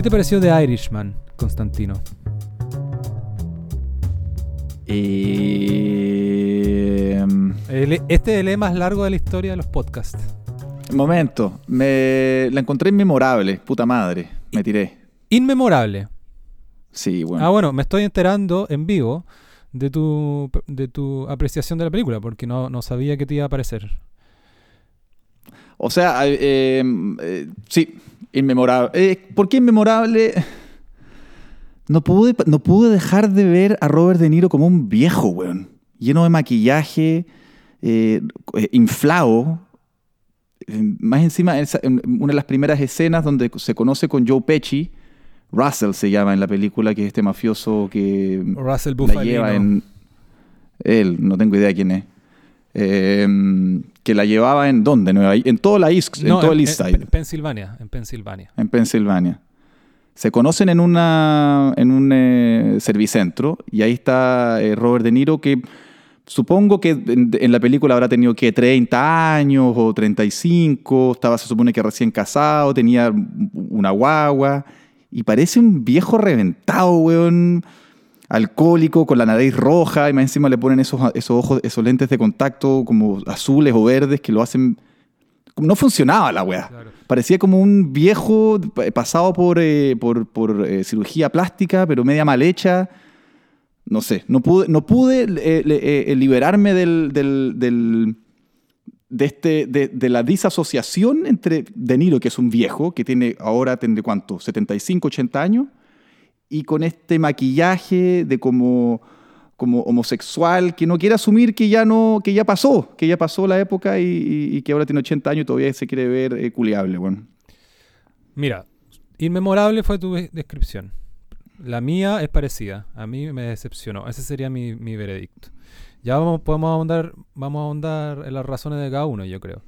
¿Qué te pareció de Irishman, Constantino? Eh, El- este es el E más largo de la historia de los podcasts. momento, me la encontré inmemorable, puta madre, me tiré. Inmemorable. Sí, bueno. Ah, bueno, me estoy enterando en vivo de tu, de tu apreciación de la película, porque no, no sabía que te iba a parecer. O sea, eh, eh, sí, inmemorable. Eh, ¿Por qué inmemorable? No pude, no pude dejar de ver a Robert De Niro como un viejo, weón. Lleno de maquillaje, eh, eh, inflado. Eh, Más encima, en una de las primeras escenas donde se conoce con Joe Pesci, Russell se llama en la película, que es este mafioso que Russell la Bufalino. lleva en... Él, no tengo idea quién es. Eh, que la llevaba en dónde, Nueva en todo la East, No, en todo el en- East en- en Pensilvania, en Pensilvania. en Pensilvania. Se conocen en una en un eh, servicentro y ahí está eh, Robert De Niro que supongo que en, en la película habrá tenido que 30 años o 35, estaba se supone que recién casado, tenía una guagua y parece un viejo reventado, weón, alcohólico con la nariz roja y más encima le ponen esos esos ojos, esos lentes de contacto como azules o verdes que lo hacen no funcionaba la weá. Claro. Parecía como un viejo pa- pasado por, eh, por, por, eh, cirugía plástica, pero media mal hecha. No sé, no pude, no pude eh, liberarme del, del- del- de, este, de, de la disasociación entre De Niro, que es un viejo, que tiene ahora, tendré cuánto, 75, 80 años, y con este maquillaje de como, como homosexual que no quiere asumir que ya no que ya pasó, que ya pasó la época y, que ahora tiene 80 años y todavía se quiere ver eh, culiable, bueno. Mira, inmemorable fue tu de- descripción. La mía es parecida. A mí me decepcionó. Ese sería mi, mi veredicto. Ya vamos, podemos vamos a ahondar en las razones de cada uno, yo creo.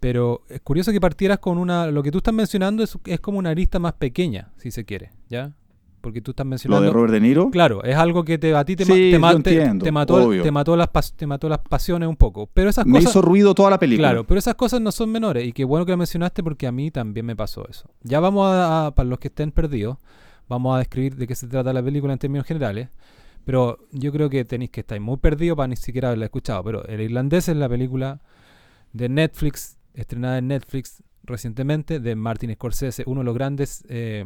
Pero es curioso que partieras con una. Lo que tú estás mencionando es, es como una arista más pequeña, si se quiere, ¿ya? Porque tú estás Lo mencionando. de Robert De Niro. Claro, es algo que te, a ti te, Sí, te, ma- yo te- entiendo, te mató, obvio. te, mató las te mató las pasiones un poco. Pero esas Me cosas. hizo ruido toda la película. Claro, pero esas cosas no son menores y qué bueno que lo mencionaste porque a mí también me pasó eso. Ya vamos a, a- para los que estén perdidos, vamos a describir de qué se trata la película en términos generales, pero yo creo que tenéis que estar muy perdidos para ni siquiera haberla escuchado, pero El Irlandés es la película de Netflix, estrenada en Netflix recientemente, de Martin Scorsese, uno de los grandes eh,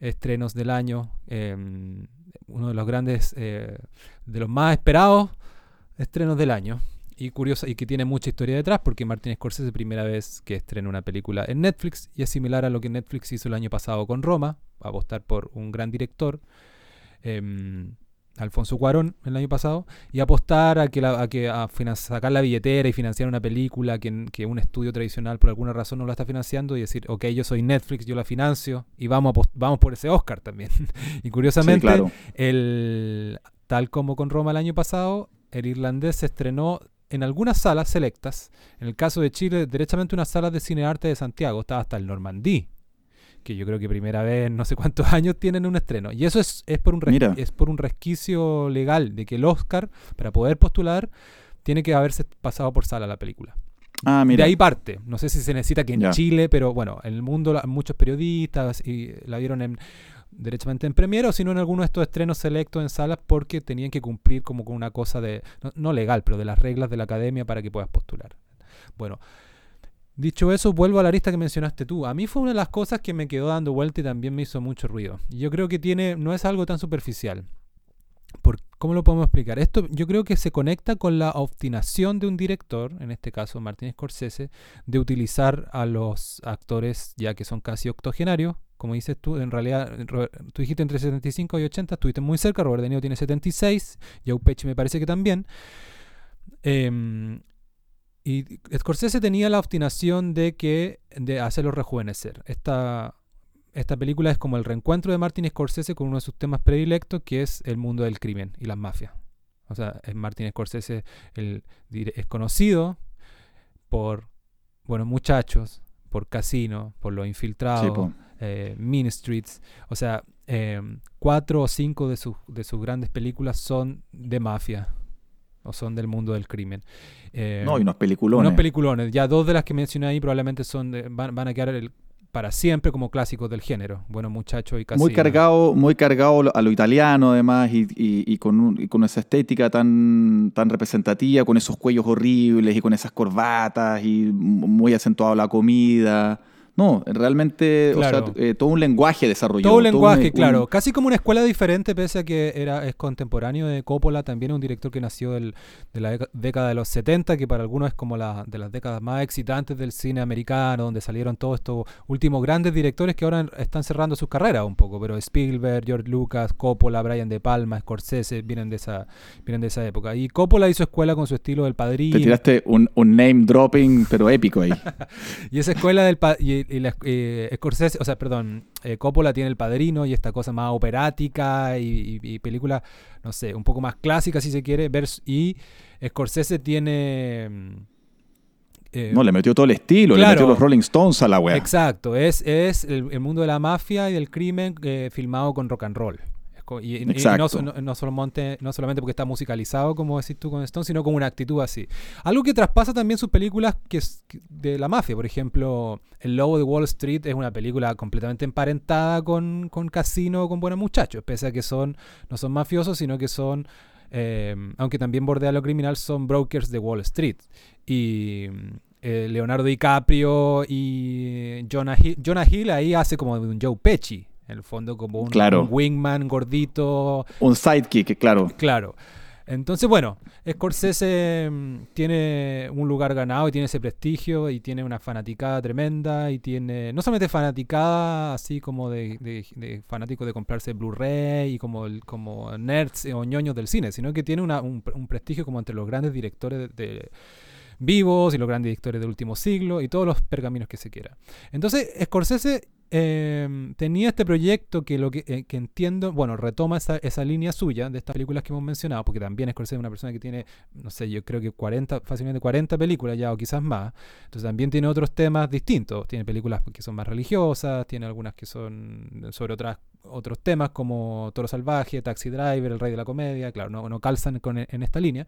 estrenos del año, eh, uno de los grandes, eh, de los más esperados estrenos del año. Y curiosa y que tiene mucha historia detrás porque Martin Scorsese es primera vez que estrena una película en Netflix y es similar a lo que Netflix hizo el año pasado con Roma, apostar por un gran director, em, Alfonso Cuarón el año pasado, y apostar a que, la- a, que a sacar la billetera y financiar una película que, que un estudio tradicional por alguna razón no la está financiando y decir, ok, yo soy Netflix, yo la financio y vamos, a vamos por ese Oscar también. y Sí, curiosamente, claro. el, tal como con Roma el año pasado, el irlandés se estrenó en algunas salas selectas. En el caso de Chile, derechamente unas salas de cine arte de Santiago, estaba hasta el Normandí, que yo creo que primera vez en no sé cuántos años tienen un estreno. Y eso es, es, por, un res- Mira. es por un resquicio legal de que el Oscar, para poder postular, tiene que haberse pasado por sala la película. Ah, mira. De ahí parte. No sé si se necesita que en Ya. Chile, pero bueno, en el mundo la- muchos periodistas y la vieron en derechamente en premiere o sino en alguno de estos estrenos selectos en salas porque tenían que cumplir como con una cosa de no, no legal, pero de las reglas de la academia para que puedas postular. Bueno, dicho eso, vuelvo a la lista que mencionaste tú. A mí fue una de las cosas que me quedó dando vuelta y también me hizo mucho ruido. Yo creo que tiene no es algo tan superficial. ¿Cómo lo podemos explicar? Esto yo creo que se conecta con la obstinación de un director, en este caso Martin Scorsese, de utilizar a los actores ya que son casi octogenarios. Como dices tú, en realidad, tú dijiste entre 75 y 80, estuviste muy cerca, Robert De Niro tiene 76, Joe Pesci me parece que también. Em, y Scorsese tenía la obstinación de que de hacerlo rejuvenecer. Esta, esta película es como el reencuentro de Martin Scorsese con uno de sus temas predilectos, que es el mundo del crimen y las mafias. O sea, es Martin Scorsese el, es conocido por, bueno, muchachos, por Casino, por Los Infiltrados, Sí, po. eh, Mean Streets. O sea, eh, cuatro o cinco de sus, de sus grandes películas son de mafia o son del mundo del crimen. Eh, No, y unos peliculones. unos peliculones. Ya dos de las que mencioné ahí probablemente son de- van, van a quedar el- para siempre como clásicos del género. Bueno, muchachos y casi. Muy cargado, muy cargado a lo italiano, además, y, y- y con, un- y con esa estética tan, tan representativa, con esos cuellos horribles y con esas corbatas, y muy acentuado la comida. No, realmente, Claro. o sea, eh, todo un lenguaje desarrollado. Todo un lenguaje, un- claro. Casi como una escuela diferente, pese a que era, es contemporáneo de Coppola, también es un director que nació del- de la década de los 70, que para algunos es como la, de las décadas más excitantes del cine americano, donde salieron todos estos últimos grandes directores que ahora están cerrando sus carreras un poco. Pero Spielberg, George Lucas, Coppola, Brian De Palma, Scorsese, vienen de esa, vienen de esa época. Y Coppola hizo escuela con su estilo del padrino. Te tiraste un, un name dropping, pero épico ahí. Y esa escuela del y, y la, eh, Scorsese, o sea, perdón, eh, Coppola tiene El Padrino y esta cosa más operática y, y, y película, no sé, un poco más clásica si se quiere, vers- y Scorsese tiene... mm, eh, No, le metió todo el estilo, le metió los Rolling Stones a la wea. Exacto, es, es el, el mundo de la mafia y del crimen filmado con rock and roll. Y, y- y no, no, no solamente, no solamente porque está musicalizado, como decís tú con Stone, sino con una actitud así. Algo que traspasa también sus películas que es de la mafia. Por ejemplo, El Lobo de Wall Street es una película completamente emparentada con, con Casino, con Buenos Muchachos, pese a que son, no son mafiosos, sino que son, eh, aunque también bordea lo criminal, son brokers de Wall Street. Y eh, Leonardo DiCaprio y Jonah Hill, Jonah Hill ahí hace como de un Joe Pesci, en el fondo como un, Claro. un wingman gordito, Un sidekick, claro. claro. Entonces, bueno, Scorsese mm, tiene un lugar ganado y tiene ese prestigio y tiene una fanaticada tremenda y tiene, no solamente fanaticada así como de, de, de fanáticos de comprarse Blu-ray y como, el- como nerds o ñoños del cine, sino que tiene una- un, un prestigio como entre los grandes directores de, de- vivos y los grandes directores del último siglo y todos los pergaminos que se quiera. Entonces, Scorsese eh, tenía este proyecto que lo que, eh, que entiendo, bueno, retoma esa, esa línea suya de estas películas que hemos mencionado, porque también Scorsese es una persona que tiene, no sé, yo creo que 40, fácilmente 40 películas ya o quizás más. Entonces también tiene otros temas distintos. Tiene películas que son más religiosas, tiene algunas que son sobre otras otros temas como Toro Salvaje, Taxi Driver, El Rey de la Comedia, claro, no, no calzan con, en esta línea.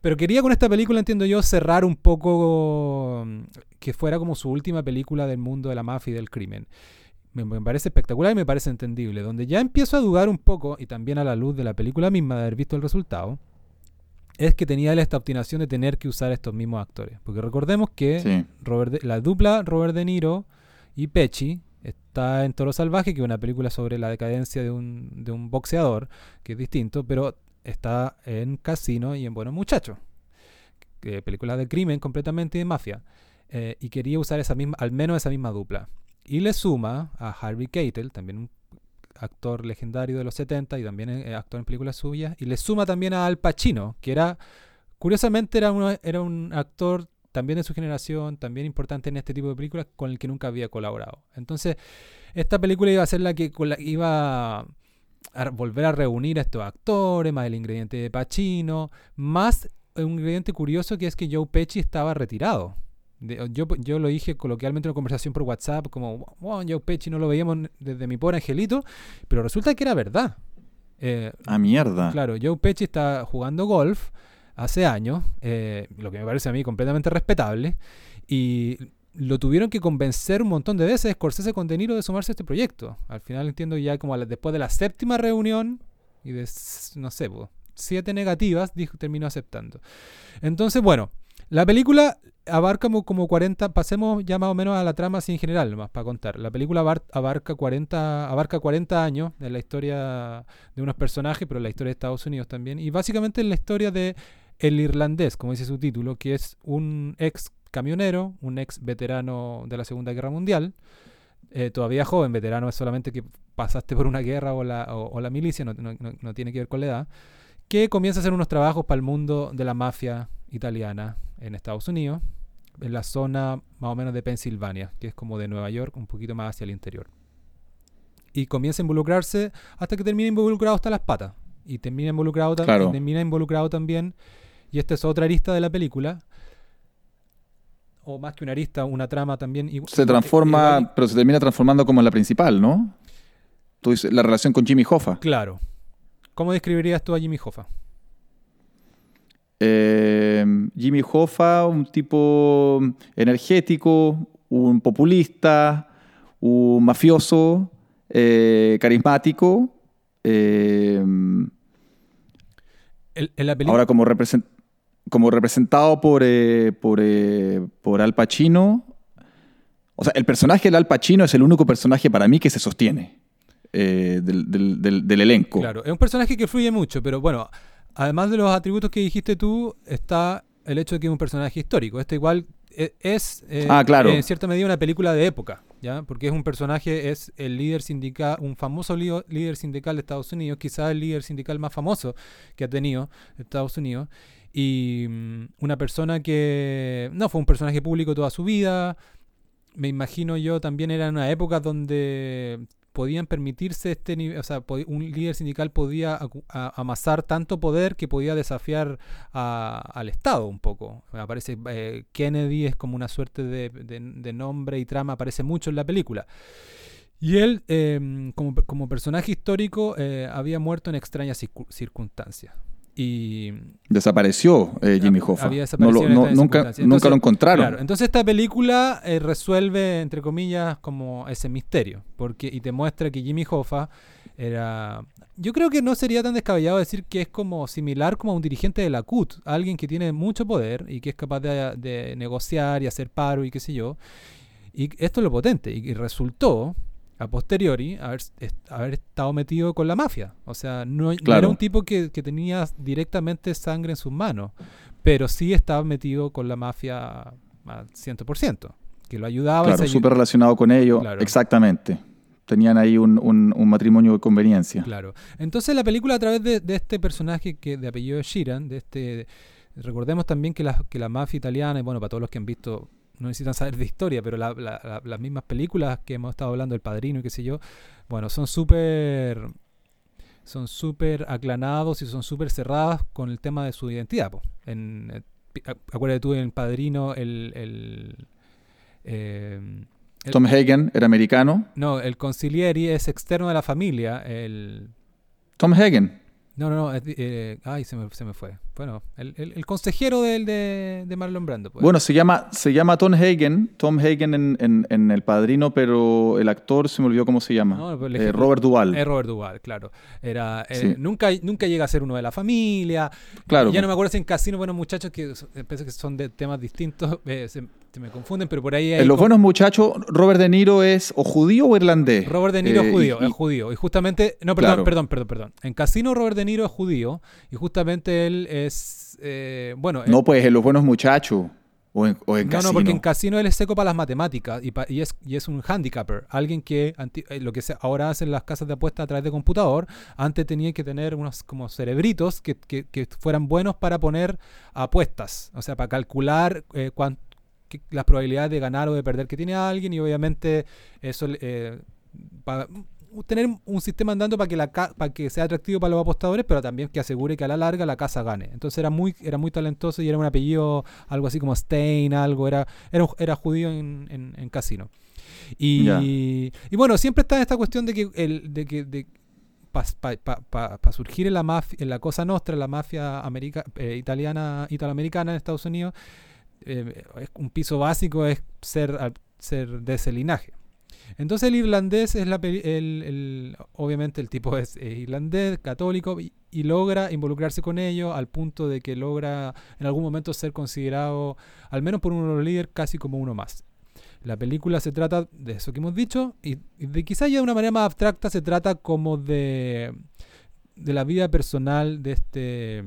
Pero quería con esta película, entiendo yo, cerrar un poco mm, que fuera como su última película del mundo de la mafia y del crimen. Me, me parece espectacular y me parece entendible. Donde ya empiezo a dudar un poco, y también a la luz de la película misma, de haber visto el resultado, es que tenía él esta obstinación de tener que usar estos mismos actores. Porque recordemos que Sí. Robert De- la dupla Robert De Niro y Pesci está en Toro Salvaje, que es una película sobre la decadencia de un, de un boxeador, que es distinto, pero está en Casino y en Buenos Muchachos, películas de crimen completamente y de mafia. Eh, y quería usar esa misma, al menos esa misma dupla. Y le suma a Harvey Keitel, también un actor legendario de los 70 y también eh, actor en películas suyas, y le suma también a Al Pacino, que era, curiosamente era, uno- era un actor también de su generación, también importante en este tipo de películas, con el que nunca había colaborado. Entonces, esta película iba a ser la que la- iba a volver a reunir a estos actores, más el ingrediente de Pacino, más un ingrediente curioso que es que Joe Pesci estaba retirado. De- yo, yo lo dije coloquialmente en una conversación por WhatsApp, como, wow, Joe Pesci no lo veíamos desde mi pobre angelito, pero resulta que era verdad. Eh, Ah, mierda. Claro, Joe Pesci está jugando golf hace años, eh, lo que me parece a mí completamente respetable, y lo tuvieron que convencer un montón de veces Scorsese con De Niro de sumarse a este proyecto. Al final entiendo ya como después de la séptima reunión y de, no sé, siete negativas, dijo, terminó aceptando. Entonces, bueno, la película abarca como, como 40, pasemos ya más o menos a la trama así en general, nomás para contar. La película abar- abarca 40, abarca 40 años en la historia de unos personajes, pero en la historia de Estados Unidos también. Y básicamente en la historia de El Irlandés, como dice su título, que es un ex camionero, un ex veterano de la Segunda Guerra Mundial. eh, todavía joven, veterano es solamente que pasaste por una guerra o la, o, o la milicia, no, no- no- no tiene que ver con la edad, que comienza a hacer unos trabajos para el mundo de la mafia italiana en Estados Unidos, en la zona más o menos de Pensilvania, que es como de Nueva York, un poquito más hacia el interior. Y comienza a involucrarse hasta que termina involucrado hasta las patas. Y termina involucrado, Claro. y termina involucrado también, y esta es otra arista de la película, o más que una arista, una trama también. igu- Se igual- transforma, igual- pero se termina transformando como en la principal, ¿no? Tú dices, la relación con Jimmy Hoffa. Claro. ¿Cómo describirías tú a Jimmy Hoffa? Eh, Jimmy Hoffa, un tipo energético, un populista, un mafioso eh, carismático. eh, en la película. ahora como, represent- como representado por, eh, por, eh, por Al Pacino. O sea, el personaje de Al Pacino es el único personaje para mí que se sostiene eh, del, del- del- del elenco. Claro, es un personaje que fluye mucho, pero bueno, además de los atributos que dijiste tú, está el hecho de que es un personaje histórico. Este igual e- es eh, Ah, claro. en cierta medida una película de época, ¿ya? Porque es un personaje, es el líder sindical, un famoso líder sindical de Estados Unidos, quizás el líder sindical más famoso que ha tenido Estados Unidos. Y mm, una persona que no fue un personaje público toda su vida. Me imagino yo también era una época donde podían permitirse este nivel, o sea, un líder sindical podía amasar tanto poder que podía desafiar al Estado un poco. Aparece eh, Kennedy es como una suerte de, nombre y trama, aparece mucho en la película. Y él, eh, como, como personaje histórico, eh, había muerto en extrañas circu- circunstancias. Y Desapareció eh, Jimmy Hoffa. había No desaparecido nunca, nunca lo encontraron. Claro, entonces esta película eh, resuelve, entre comillas, como ese misterio. Porque, y te muestra que Jimmy Hoffa era. Yo creo que no sería tan descabellado decir que es como similar como a un dirigente de la CUT, alguien que tiene mucho poder y que es capaz de, de negociar y hacer paro y qué sé yo. Y esto es lo potente. Y, y resultó, a posteriori, haber, est- haber estado metido con la mafia. O sea, no, no era un tipo que, que tenía directamente sangre en sus manos, pero sí estaba metido con la mafia al 100%, que lo ayudaba. Claro, súper relacionado con ello. Claro. Exactamente. Tenían ahí un, un- un matrimonio de conveniencia. Claro. Entonces la película a través de, de este personaje que de apellido Sheeran, de este recordemos también que la, que la mafia italiana, y bueno, para todos los que han visto, no necesitan saber de historia, pero la- la- la- las mismas películas que hemos estado hablando, El Padrino y qué sé yo, bueno, son súper son súper aclanados y son súper cerradas con el tema de su identidad. po. En, eh, acuérdate tú en El Padrino, el... el eh, el- Tom Hagen era americano. no, el concilieri es externo de la familia. El, Tom Hagen. no, no, no. eh, ay, se me, se me fue. Bueno, el, el- el consejero del, de, de Marlon Brando. pues. Bueno, se llama, se llama Tom Hagen. Tom Hagen en, en- en El Padrino, pero el actor se me olvidó cómo se llama. No, el Eh, Robert Duvall. Es Robert Duvall, claro. Era, eh, Sí. nunca, nunca llega a ser uno de la familia. Claro. Ya no me acuerdo si en Casino, bueno, muchachos que so- pensé que son de temas distintos, eh, se, se me confunden, pero por ahí En Los Buenos Muchachos, Robert De Niro es o judío o irlandés. Robert De Niro Eh, es judío, y- es judío. Y justamente, no, perdón, Claro. perdón, perdón, perdón. En Casino Robert De Niro es judío y justamente él es, eh, bueno, No, pues en Los Buenos Muchachos. O en, o en No, Casino. no, porque en casino él es seco para las matemáticas y, pa- y es, y es un handicapper, alguien que anti- eh, lo que se, ahora hacen las casas de apuestas a través de computador, antes tenía que tener unos como cerebritos que, que- que fueran buenos para poner apuestas, o sea, para calcular eh, las probabilidades de ganar o de perder que tiene alguien y obviamente eso eh, para tener un sistema andando para que la para que sea atractivo para los apostadores, pero también que asegure que a la larga la casa gane. Entonces era muy era muy talentoso y era un apellido algo así como Stein, algo era era, era judío en, en- en casino. Y, y bueno, siempre está esta cuestión de que el de que de, para surgir en la mafia, en la cosa nostra, la mafia america, eh, italiana, italoamericana en Estados Unidos, eh, es un piso básico es ser, ser de ese linaje. Entonces el irlandés es la el, el- obviamente el tipo es, irlandés, católico y, y logra involucrarse con ellos al punto de que logra en algún momento ser considerado, al menos por uno de los líderes, casi como uno más. La película se trata de eso que hemos dicho y, y de quizá ya de una manera más abstracta se trata como de, de la vida personal de este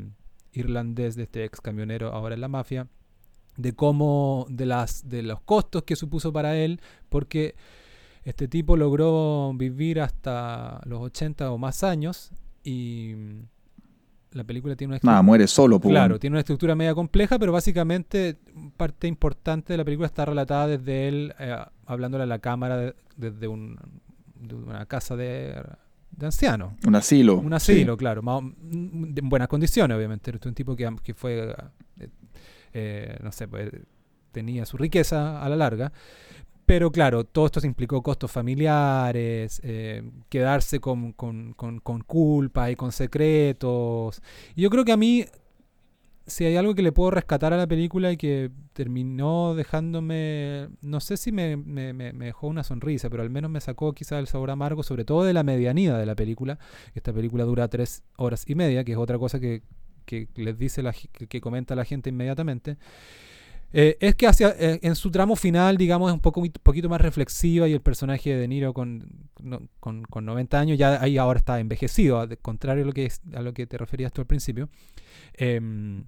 irlandés, de este ex camionero ahora en la mafia, de cómo, de, las, de los costos que supuso para él, porque este tipo logró vivir hasta los 80 o más años y la película tiene una Nada, muere solo. pues, Claro, tiene una estructura media compleja, pero básicamente parte importante de la película está relatada desde él eh, hablándole a la cámara de- desde un- de una casa de, de ancianos. Un asilo. Un sí. asilo, claro, más mm, en buenas condiciones, obviamente. Era un tipo que, que fue, eh, eh, no sé, pues, tenía su riqueza a la larga. Pero claro, todo esto se implicó costos familiares, eh, quedarse con, con, con, con culpa y con secretos. Y yo creo que a mí, si hay algo que le puedo rescatar a la película y que terminó dejándome, no sé si me, me, me, dejó una sonrisa, pero al menos me sacó quizás el sabor amargo, sobre todo de la medianía de la película. Esta película dura tres horas y media, que es otra cosa que, que les dice la, que comenta la gente inmediatamente. Eh, es que hacia, eh, en su tramo final, digamos, es un poco, poquito más reflexiva y el personaje de Niro con, con, con 90 años ya ahí ahora está envejecido, al contrario a lo que, a lo que te referías tú al principio. Em,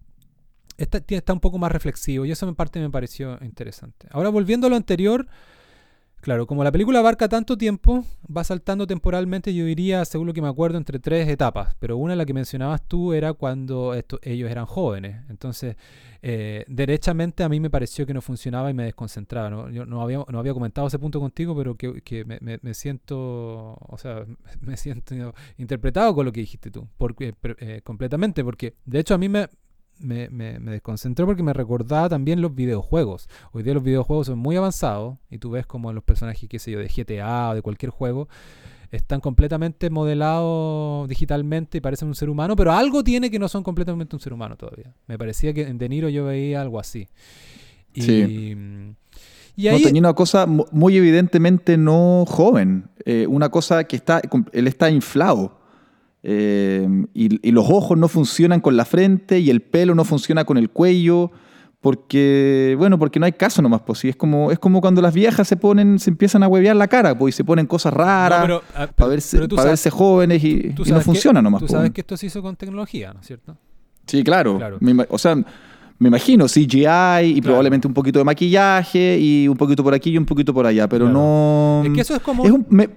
está, está, un poco más reflexivo y eso en parte me pareció interesante. Ahora volviendo a lo anterior, Claro, como la película abarca tanto tiempo, va saltando temporalmente, yo diría, según lo que me acuerdo, entre tres etapas. Pero una, la que mencionabas tú, era cuando ellos eran jóvenes. Entonces, eh, derechamente a mí me pareció que no funcionaba y me desconcentraba. ¿no? Yo no había comentado ese punto contigo, pero que, me, siento, o sea, me siento interpretado con lo que dijiste tú, porque, eh, completamente, porque de hecho a mí me, me, me, desconcentró porque me recordaba también los videojuegos. Hoy día los videojuegos son muy avanzados y tú ves como los personajes, qué sé yo, de GTA o de cualquier juego, están completamente modelados digitalmente y parecen un ser humano, pero algo tiene que no son completamente un ser humano todavía. Me parecía que en De Niro yo veía algo así. Y, sí. y ahí, no, tenía una cosa muy evidentemente no joven, eh, una cosa que está, él está inflado. Em, y, los ojos no funcionan con la frente y el pelo no funciona con el cuello porque bueno porque no hay caso nomás pues es como es como cuando las viejas se ponen se empiezan a huevear la cara pues y se ponen cosas raras ah, para verse, verse jóvenes y, no funciona nomás tú sabes que esto se hizo con tecnología no es cierto sí claro, o sea me imagino CGI y probablemente un poquito de maquillaje y un poquito por aquí y un poquito por allá pero no es que eso es como me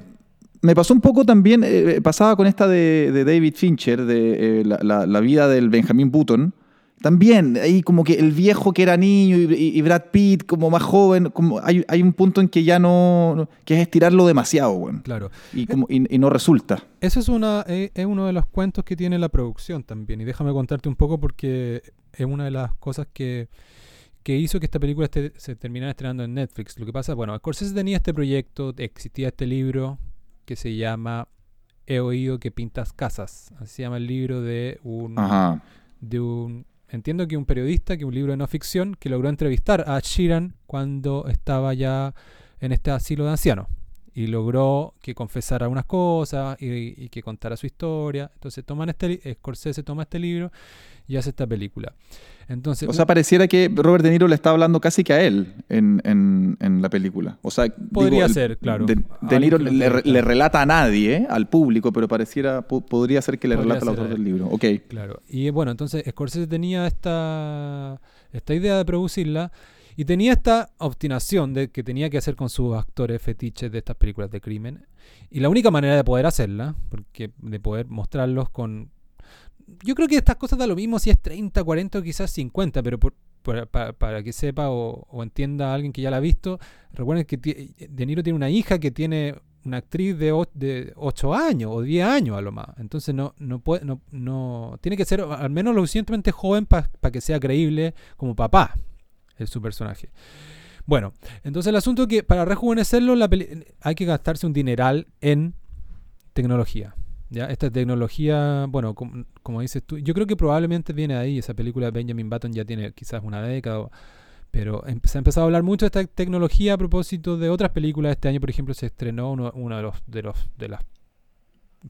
pasó un poco también, eh, eh, pasaba con esta de, David Fincher, de eh, la, vida del Benjamin Button. También, ahí como que el viejo que era niño y, Brad Pitt como más joven, como hay, un punto en que ya no, que es estirarlo demasiado, bueno. Claro. Y, como, y, no resulta. Eso es, una, es uno de los cuentos que tiene la producción también. Y déjame contarte un poco porque es una de las cosas que, que hizo que esta película se terminara estrenando en Netflix. Lo que pasa, bueno, Scorsese tenía este proyecto, existía este libro que se llama He oído que pintas casas. Así se llama el libro de un, de un entiendo que un periodista, que un libro de no ficción, que logró entrevistar a Sheeran cuando estaba ya en este asilo de ancianos. Y logró que confesara unas cosas y, que contara su historia. Entonces toman este, Scorsese toma este libro y hace esta película. Entonces, o sea, pareciera que Robert De Niro le está hablando casi que a él en, en, la película. O sea, podría ser, claro. De, Niro le, relata a nadie, ¿eh? al público, pero pareciera, podría ser que le relata al autor del libro. Ok. Claro. Y bueno, entonces Scorsese tenía esta, esta idea de producirla y tenía esta obstinación de que tenía que hacer con sus actores fetiches de estas películas de crimen. Y la única manera de poder hacerla, porque de poder mostrarlos con yo creo que estas cosas da lo mismo si es 30, 40 o quizás 50, pero para, que sepa o, entienda alguien que ya la ha visto, recuerden que De Niro tiene una hija que tiene una actriz de, de 8 años o 10 años a lo más. Entonces no, no, puede, no, tiene que ser al menos lo suficientemente joven para que sea creíble como papá el su personaje. Bueno, entonces el asunto es que para rejuvenecerlo hay que gastarse un dineral en tecnología. ¿Ya? Esta tecnología, bueno, como, dices tú, yo creo que probablemente viene ahí, esa película de Benjamin Button ya tiene quizás una década, pero em, se ha empezado a hablar mucho de esta tecnología a propósito de otras películas. Este año, por ejemplo, se estrenó uno, de los de los de los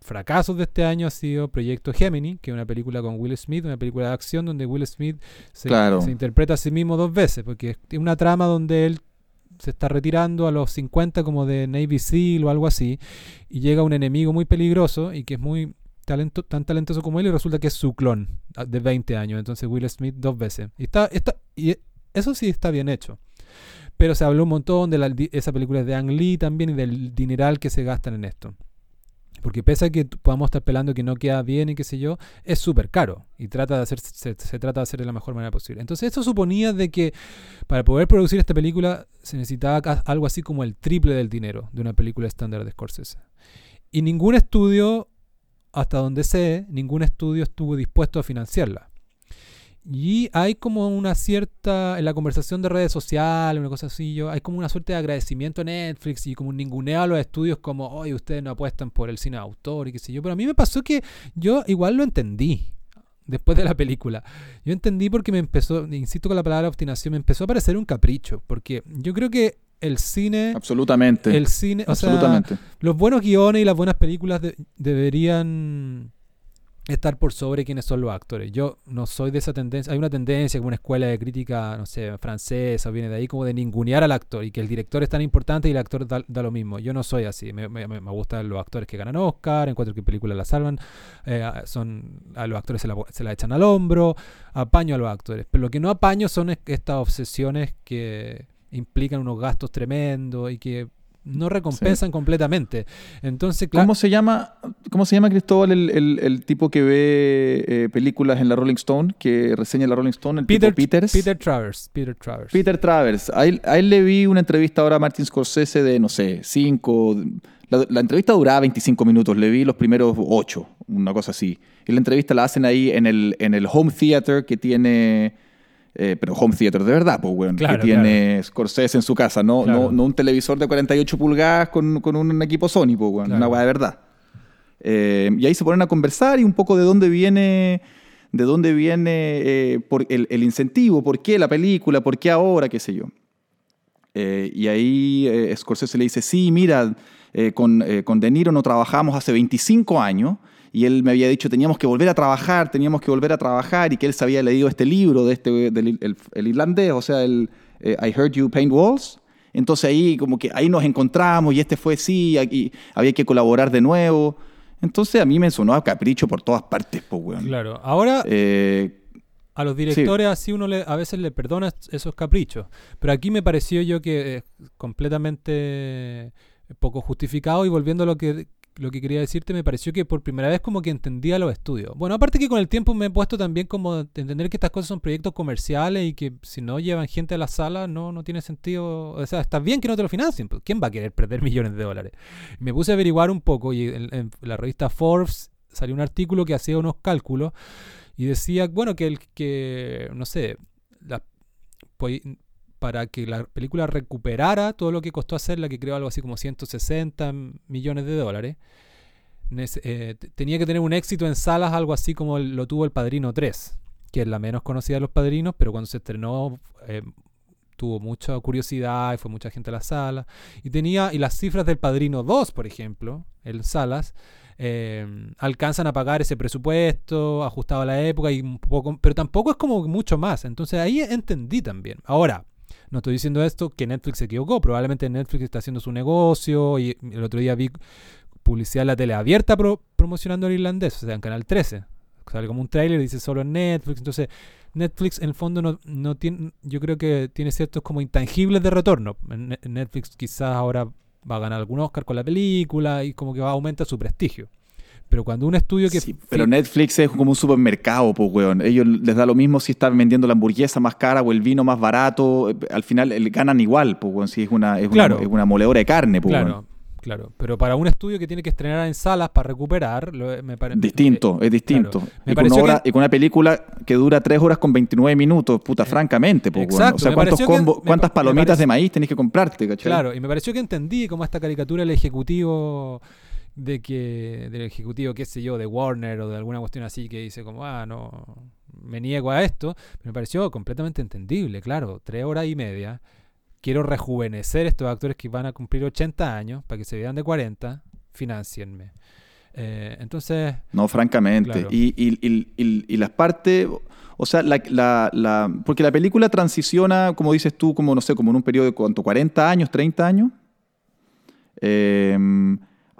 fracasos de este año ha sido Proyecto Gemini, que es una película con Will Smith, una película de acción donde Will Smith se, se interpreta a sí mismo dos veces, porque es una trama donde él se está retirando a los 50 como de Navy SEAL o algo así, y llega un enemigo muy peligroso y que es muy talento, tan talentoso como él y resulta que es su clon de 20 años, entonces Will Smith dos veces. Y, está, está, y eso sí está bien hecho. Pero se habló un montón de la, esa película de Ang Lee también y del dineral que se gastan en esto. Porque pese a que podamos estar pelando que no queda bien y qué sé yo, es súper caro y hacer, se, trata de hacer de la mejor manera posible. Entonces esto suponía de que para poder producir esta película se necesitaba algo así como el triple del dinero de una película estándar de Scorsese. Y ningún estudio, hasta donde sé, ningún estudio estuvo dispuesto a financiarla. Y hay como una cierta, en la conversación de redes sociales, una cosa así, yo, hay como una suerte de agradecimiento a Netflix y como un ninguneo a los estudios como, oye, ustedes no apuestan por el cine de autor y qué sé yo. Pero a mí me pasó que yo igual lo entendí. después de la película. Yo entendí porque me empezó, insisto con la palabra obstinación, me empezó a parecer un capricho, porque yo creo que el cine... Absolutamente. El cine, o Absolutamente. sea, los buenos guiones y las buenas películas de- deberían estar por sobre quienes son los actores. Yo no soy de esa tendencia. Hay una tendencia como una escuela de crítica, no sé, francesa, viene de ahí, como de ningunear al actor y que el director es tan importante y el actor da, lo mismo. Yo no soy así. Me, me- me gustan los actores que ganan Oscar, encuentro que películas la salvan, eh, son a los actores se la, se la echan al hombro, apaño a los actores. Pero lo que no apaño son es- estas obsesiones que implican unos gastos tremendos y que no recompensan completamente. Entonces, claro. ¿Cómo se llama, cómo se llama Cristóbal, el, el- el tipo que ve eh, películas en la Rolling Stone, que reseña la Rolling Stone, el Peter, tipo Peters? Peter Travers. Peter Travers. Peter Travers. A él, a él le vi una entrevista ahora a Martin Scorsese de, no sé, cinco... La, la entrevista duraba 25 minutos, le vi los primeros ocho, una cosa así. Y la entrevista la hacen ahí en el, en el home theater que tiene... eh, pero home theater de verdad, pues, weón. Claro, que tiene Scorsese en su casa, no, Claro. no, no un televisor de 48 pulgadas con, con un equipo Sony, pues, weón. Claro. Una weá de verdad. Eh, y ahí se ponen a conversar y un poco de dónde viene, de dónde viene eh, por el, el incentivo, por qué la película, por qué ahora, qué sé yo. Eh, y ahí eh, Scorsese le dice, sí, mira, eh, con, con De Niro no trabajamos hace 25 años y él me había dicho, teníamos que volver a trabajar, teníamos que volver a trabajar y que él se había leído este libro de este, del el, el irlandés, o sea, el eh, I Heard You Paint Walls. Entonces ahí como que ahí nos encontramos y este fue sí, aquí había que colaborar de nuevo. Entonces a mí me sonó a capricho por todas partes, pues, weón. Claro. Ahora, Eh, a los directores así uno le, a veces le perdona es- esos caprichos. Pero aquí me pareció yo que es completamente poco justificado y volviendo a lo que, lo que quería decirte, me pareció que por primera vez como que entendía los estudios. Bueno, aparte que con el tiempo me he puesto también como entender que estas cosas son proyectos comerciales y que si no llevan gente a la sala no, no tiene sentido. O sea, está bien que no te lo financien. pues, ¿Quién va a querer perder millones de dólares? Me puse a averiguar un poco y en, en la revista Forbes salió un artículo que hacía unos cálculos y decía, bueno, que el que, no sé, la- pues, para que la película recuperara todo lo que costó hacerla, que creo algo así como 160 millones de dólares, eh, tenía que tener un éxito en salas, algo así como lo tuvo El Padrino 3, que es la menos conocida de los padrinos, pero cuando se estrenó eh, tuvo mucha curiosidad y fue mucha gente a la sala. Y tenía, y las cifras del Padrino 2, por ejemplo, en salas, eh, alcanzan a pagar ese presupuesto ajustado a la época y un poco, pero tampoco es como mucho más. Entonces ahí entendí también. Ahora, no estoy diciendo esto que Netflix se equivocó, probablemente Netflix está haciendo su negocio y el otro día vi publicidad en la tele abierta pro- promocionando el irlandés, o sea, en Canal 13. Sale como un trailer y dice solo Netflix. Entonces, Netflix en el fondo no, no tiene, yo creo que tiene ciertos como intangibles de retorno. Netflix quizás ahora va a ganar algún Oscar con la película y como que va a aumentar su prestigio. Pero cuando un estudio que... Sí, pero Netflix es como un supermercado, pues, weón. Ellos les da lo mismo si están vendiendo la hamburguesa más cara o el vino más barato. Eh, Al final eh, ganan igual, pues, weón. Si es una, es Claro. una, es una moledora de carne, pues, Claro, weón. claro. Pero para un estudio que tiene que estrenar en salas para recuperar, lo- me parece... Distinto, es distinto. claro. Me Y, con hora- que- y con una película que dura 3 horas con 29 minutos, puta, francamente, pues, weón. exacto, O sea, ¿cuántos que- combo- ¿cuántas palomitas parece- de maíz tenés que comprarte, cachai? Claro, y me pareció que entendí como esta caricatura del ejecutivo de que del ejecutivo, qué sé yo, de Warner o de alguna cuestión así que dice como, ah, no, me niego a esto, me pareció completamente entendible, claro, tres horas y media. Quiero rejuvenecer estos actores que van a cumplir 80 años para que se vean de 40, financienme. Eh, entonces, No, francamente. Claro. Y, y- y- y- y las partes, o sea, la, la- la- porque la película transiciona, como dices tú, como no sé, como en un periodo de cuánto, 40 años, 30 años. Eh,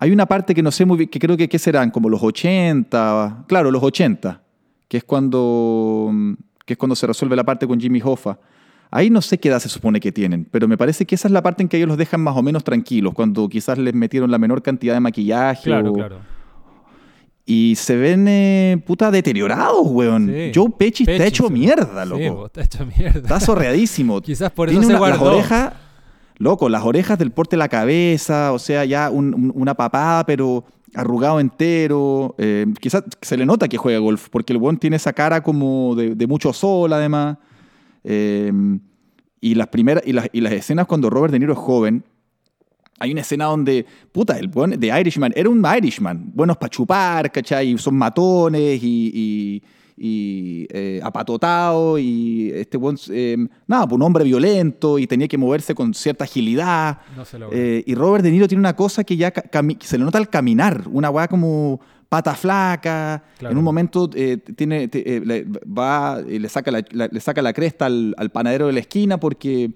hay una parte que no sé muy bien, que creo que ¿qué serán? Como los 80, claro, los 80, que es cuando, que es cuando se resuelve la parte con Jimmy Hoffa. Ahí no sé qué edad se supone que tienen, pero me parece que esa es la parte en que ellos los dejan más o menos tranquilos, cuando quizás les metieron la menor cantidad de maquillaje claro, o, claro. y se ven, eh, puta, deteriorados, weón. Sí. Joe Pesci, está Pesci, hecho sí. mierda, loco. está hecho mierda. está sorreadísimo. Quizás por eso Tiene se una- las guardó. orejas, loco, las orejas del porte de la cabeza, o sea, ya un- un- una papada, pero arrugado entero. Eh, quizás se le nota que juega golf, porque el weón tiene esa cara como de, mucho sol, además. Eh, y las primeras, y las, y las escenas cuando Robert De Niro es joven, hay una escena donde, puta, el buen de Irishman era un Irishman. Buenos para chupar, ¿cachai? Y son matones y, y eh, apatotado y este buen, eh, nada, pues un hombre violento y tenía que moverse con cierta agilidad. No se. Eh, y Robert De Niro tiene una cosa que ya se le nota al caminar, una weá como pata flaca. Claro. En un momento eh, tiene, eh, le, va y le saca la, la- le saca la cresta al, al panadero de la esquina porque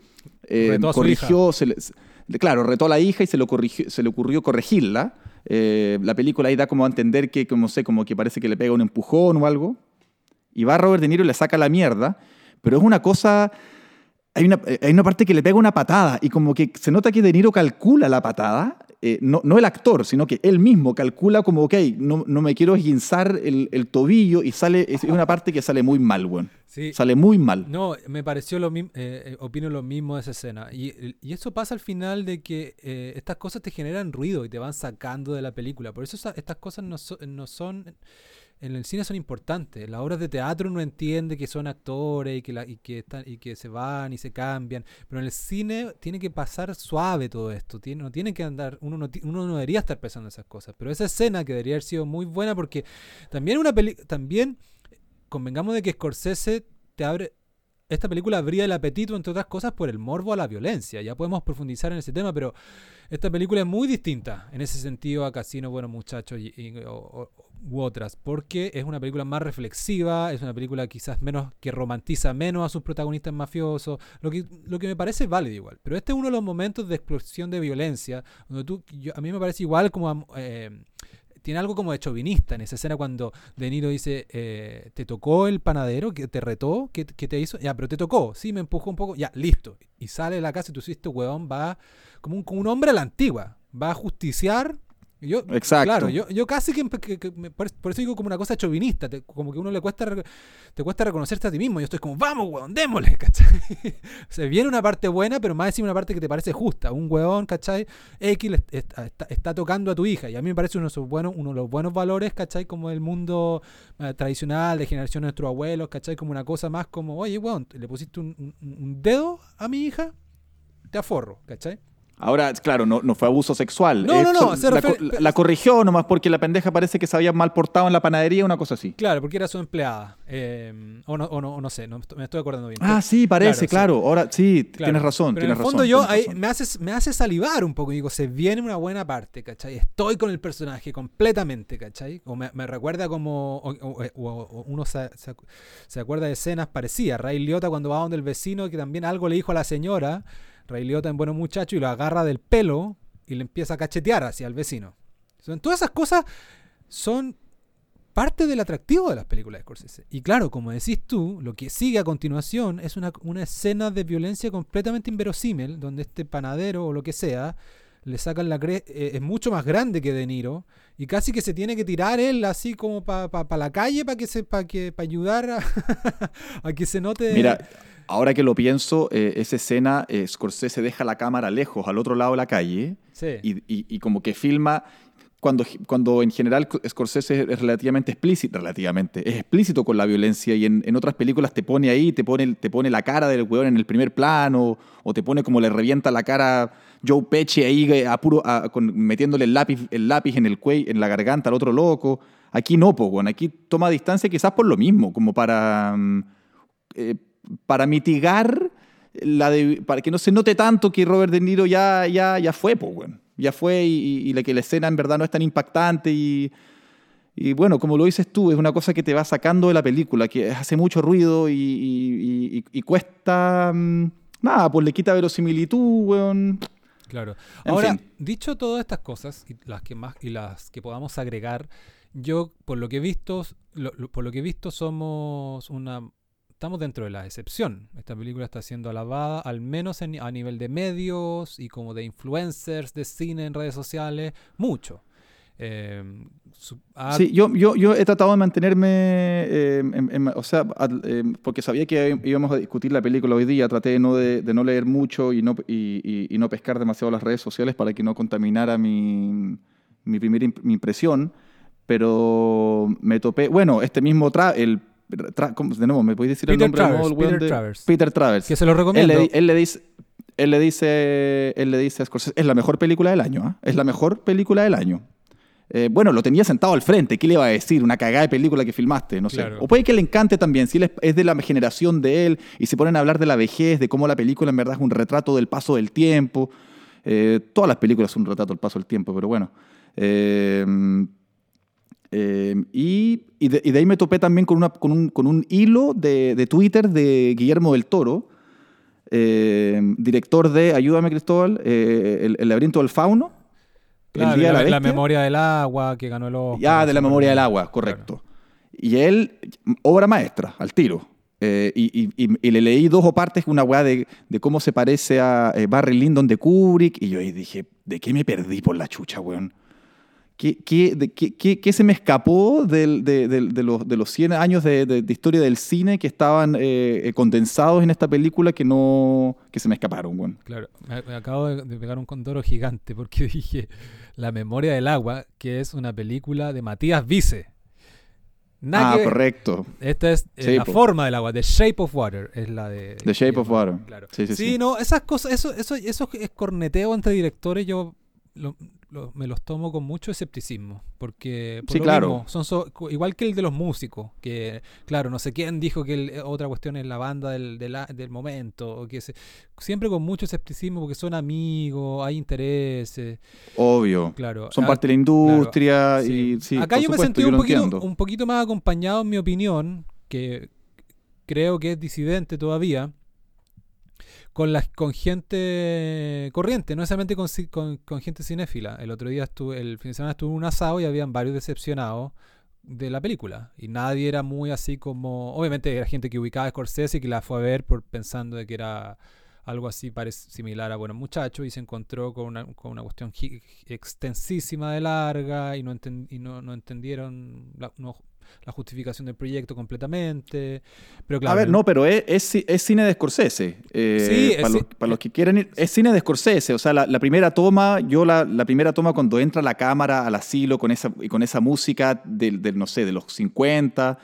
eh, corrigió, se le- se- claro, retó a la hija y se le, corrigió- se le ocurrió corregirla. Eh, la película ahí da como a entender que, como sé, como que parece que le pega un empujón o algo. Y va Robert De Niro y le saca la mierda, pero es una cosa... Hay una, eh, hay una parte que le pega una patada y como que se nota que De Niro calcula la patada, eh, no, no el actor, sino que él mismo calcula como, ok, no, no me quiero esguinzar el, el tobillo y sale, es una parte que sale muy mal, weón. Sí. Sale muy mal. No, me pareció lo mismo, opino lo mismo de esa escena. Y, y eso pasa al final de que eh, estas cosas te generan ruido y te van sacando de la película. Por eso esa- estas cosas no, so- no son, en el cine son importantes. Las obras de teatro uno entiende que son actores y que, la- y que, están, y que se van y se cambian. Pero en el cine tiene que pasar suave todo esto. Tiene, no tiene que andar, uno no, uno no debería estar pensando esas cosas. Pero esa escena que debería haber sido muy buena porque también una peli también convengamos de que Scorsese te abre. Esta película abría el apetito, entre otras cosas, por el morbo a la violencia. Ya podemos profundizar en ese tema, pero esta película es muy distinta en ese sentido a Casino, Buenos Muchachos y, u otras, porque es una película más reflexiva, es una película quizás menos que romantiza menos a sus protagonistas mafiosos, lo que, lo que me parece válido igual. Pero este es uno de los momentos de explosión de violencia, donde tú, a mí me parece igual como eh, tiene algo como de chauvinista en esa escena cuando De Niro dice, eh, ¿te tocó el panadero? que ¿Te retó? ¿Qué, te hizo? Ya, pero te tocó. Sí, me empujó un poco. Ya, listo. Y sale de la casa y tú dices, este huevón va como un, como un hombre a la antigua. Va a justiciar. Yo, Exacto. Claro, yo, yo casi que, que- que me- por eso digo como una cosa chauvinista, te- como que uno le cuesta te cuesta reconocerte a ti mismo. Yo estoy como, vamos, huevón, démosle, ¿cachai? Se viene una parte buena, pero más encima una parte que te parece justa. Un huevón, ¿cachai? X está, está- está tocando a tu hija. Y a mí me parece uno de, esos buenos, uno de los buenos valores, ¿cachai? Como el mundo eh, tradicional de generación de nuestros abuelos, ¿cachai? Como una cosa más como, oye, huevón, le pusiste un, un- un dedo a mi hija, te aforro, ¿cachai? Ahora, claro, no, no fue abuso sexual. No, Es no, no, se la, corrigió nomás porque la pendeja parece que se había mal portado en la panadería, una cosa así. Claro, porque era su empleada. eh, o, no, o, no, o no sé, no me estoy- acordando bien. Ah, sí, parece, Claro, claro. Ahora sí, Claro. tienes razón. Pero en el fondo razón, yo ahí me, hace, me hace salivar un poco. y Digo, se viene una buena parte, ¿cachai? Estoy con el personaje completamente, ¿cachai? O me, me recuerda como... O, o uno se, se acu- se acuerda de escenas parecidas. Ray Liotta cuando va donde el vecino que también algo le dijo a la señora. Ray Liotta en Buenos Muchachos y lo agarra del pelo y le empieza a cachetear hacia el vecino. Son, todas esas cosas son parte del atractivo de las películas de Scorsese. Y claro, como decís tú, lo que sigue a continuación es una escena de violencia completamente inverosímil, donde este panadero o lo que sea le sacan la cre eh, es mucho más grande que De Niro y casi que se tiene que tirar él así como para la calle para que se para que para ayudar a, a que se note Mira, ahora que lo pienso, eh, esa escena, eh, Scorsese deja la cámara lejos, al otro lado de la calle, Sí. y, y- y como que filma, cuando, cuando en general Scorsese es relativamente explícito, relativamente, es explícito con la violencia, y en, en otras películas te pone ahí, te pone, te pone la cara del weón en el primer plano, o te pone como le revienta la cara Joe Pesci ahí eh, a metiéndole el lápiz, el lápiz en el cuello, en la garganta al otro loco. Aquí no, po, weón. aquí toma distancia quizás por lo mismo, como para... mm, eh, para mitigar la para que no se note tanto que Robert De Niro ya, ya, ya fue, pues, weón. Ya fue y, y- que la escena en verdad no es tan impactante y, y bueno, como lo dices tú, es una cosa que te va sacando de la película, que hace mucho ruido y, cuesta... mm, nada, pues le quita verosimilitud, weón. Claro. En Ahora, fin. dicho todas estas cosas y las que más y las que podamos agregar, yo por lo que he visto, lo- lo- por lo que he visto somos una estamos dentro de la excepción. Esta película está siendo alabada al menos en- a nivel de medios y como de influencers de cine en redes sociales, mucho. Ha- Sí, yo, yo, yo he tratado de mantenerme, en- en- o sea, eh, porque sabía que íbamos a discutir la película hoy día, traté no, de, no leer mucho y no, y, no pescar demasiado las redes sociales para que no contaminara mi, mi primera imp- impresión, pero me topé, bueno, este mismo, tra, el, tra- ¿cómo- de nuevo, ¿me podéis decir el Peter nombre? de nuevo Travers, Peter de- Travers. Peter Travers. que se lo recomiendo. le, él le dice... Él le dice, él le dice a Scorsese, es la mejor película del año, ¿ah? es la mejor película del año. eh, bueno, lo tenía sentado al frente, ¿qué le iba a decir? Una cagada de película que filmaste, no sé. Claro. O puede que le encante también, si él es, es de la generación de él y se ponen a hablar de la vejez, de cómo la película en verdad es un retrato del paso del tiempo. Eh, todas las películas son un retrato del paso del tiempo, pero bueno. Eh, eh, y, y de, y de ahí me topé también con, una, con, un, con un hilo de, de Twitter de Guillermo del Toro, eh, director de, ayúdame Cristóbal, eh, el, el laberinto del fauno. Claro, el Día de la, memoria del agua que ganó el Oscar. Ya, de la memoria del agua, correcto. Y él, obra maestra, al tiro. Eh, y, y- y- y le leí dos o partes, una weá de, de cómo se parece a eh, Barry Lyndon de Kubrick. Y yo ahí dije, ¿de qué me perdí por la chucha, weón? ¿Qué, qué, de- qué- qué- se me escapó del- de, de- de los, de los 100 años de, historia del cine que estaban eh, eh, condensados en esta película que no que se me escaparon, weón? Claro, me, acabo de, pegar un condoro gigante porque dije La memoria del agua, que es una película de Matías Vice. Nada Ah, que correcto. Esta es eh, la forma del agua, The Shape of Water es la de... The Shape of Water. Claro. Sí, sí, Sí, sí. no, esas cosas, eso, eso, eso es corneteo entre directores, yo lo- lo- me los tomo con mucho escepticismo, porque por Sí, lo claro. mismo, son so- igual que el de los músicos, que claro, no sé quién dijo que el- otra cuestión es la banda del, del, momento, o que se, siempre con mucho escepticismo porque son amigos, hay intereses, Obvio. claro. Son parte de la industria Sí. y sí, Acá yo me sentí yo un poquito, un poquito más acompañado, en mi opinión, que creo que es disidente todavía, con, la, con gente corriente, no necesariamente con, con, con gente cinéfila. El otro día estuve, el fin de semana estuve en un asado y habían varios decepcionados de la película. Y nadie era muy así como... Obviamente era gente que ubicaba a Scorsese y que la fue a ver por pensando de que era algo así similar a Buenos Muchachos y se encontró con una, con una cuestión extensísima de larga y no, enten- y no, no entendieron la, la justificación del proyecto completamente. Pero claro, a ver, no, pero es, es ci- es cine de Scorsese. Eh, Sí, es para, los, ci- para los que quieren ir, es cine de Scorsese. O sea, la, la primera toma, yo la, la primera toma cuando entra la cámara al asilo con esa, y con esa música del, del, no sé, de los 50,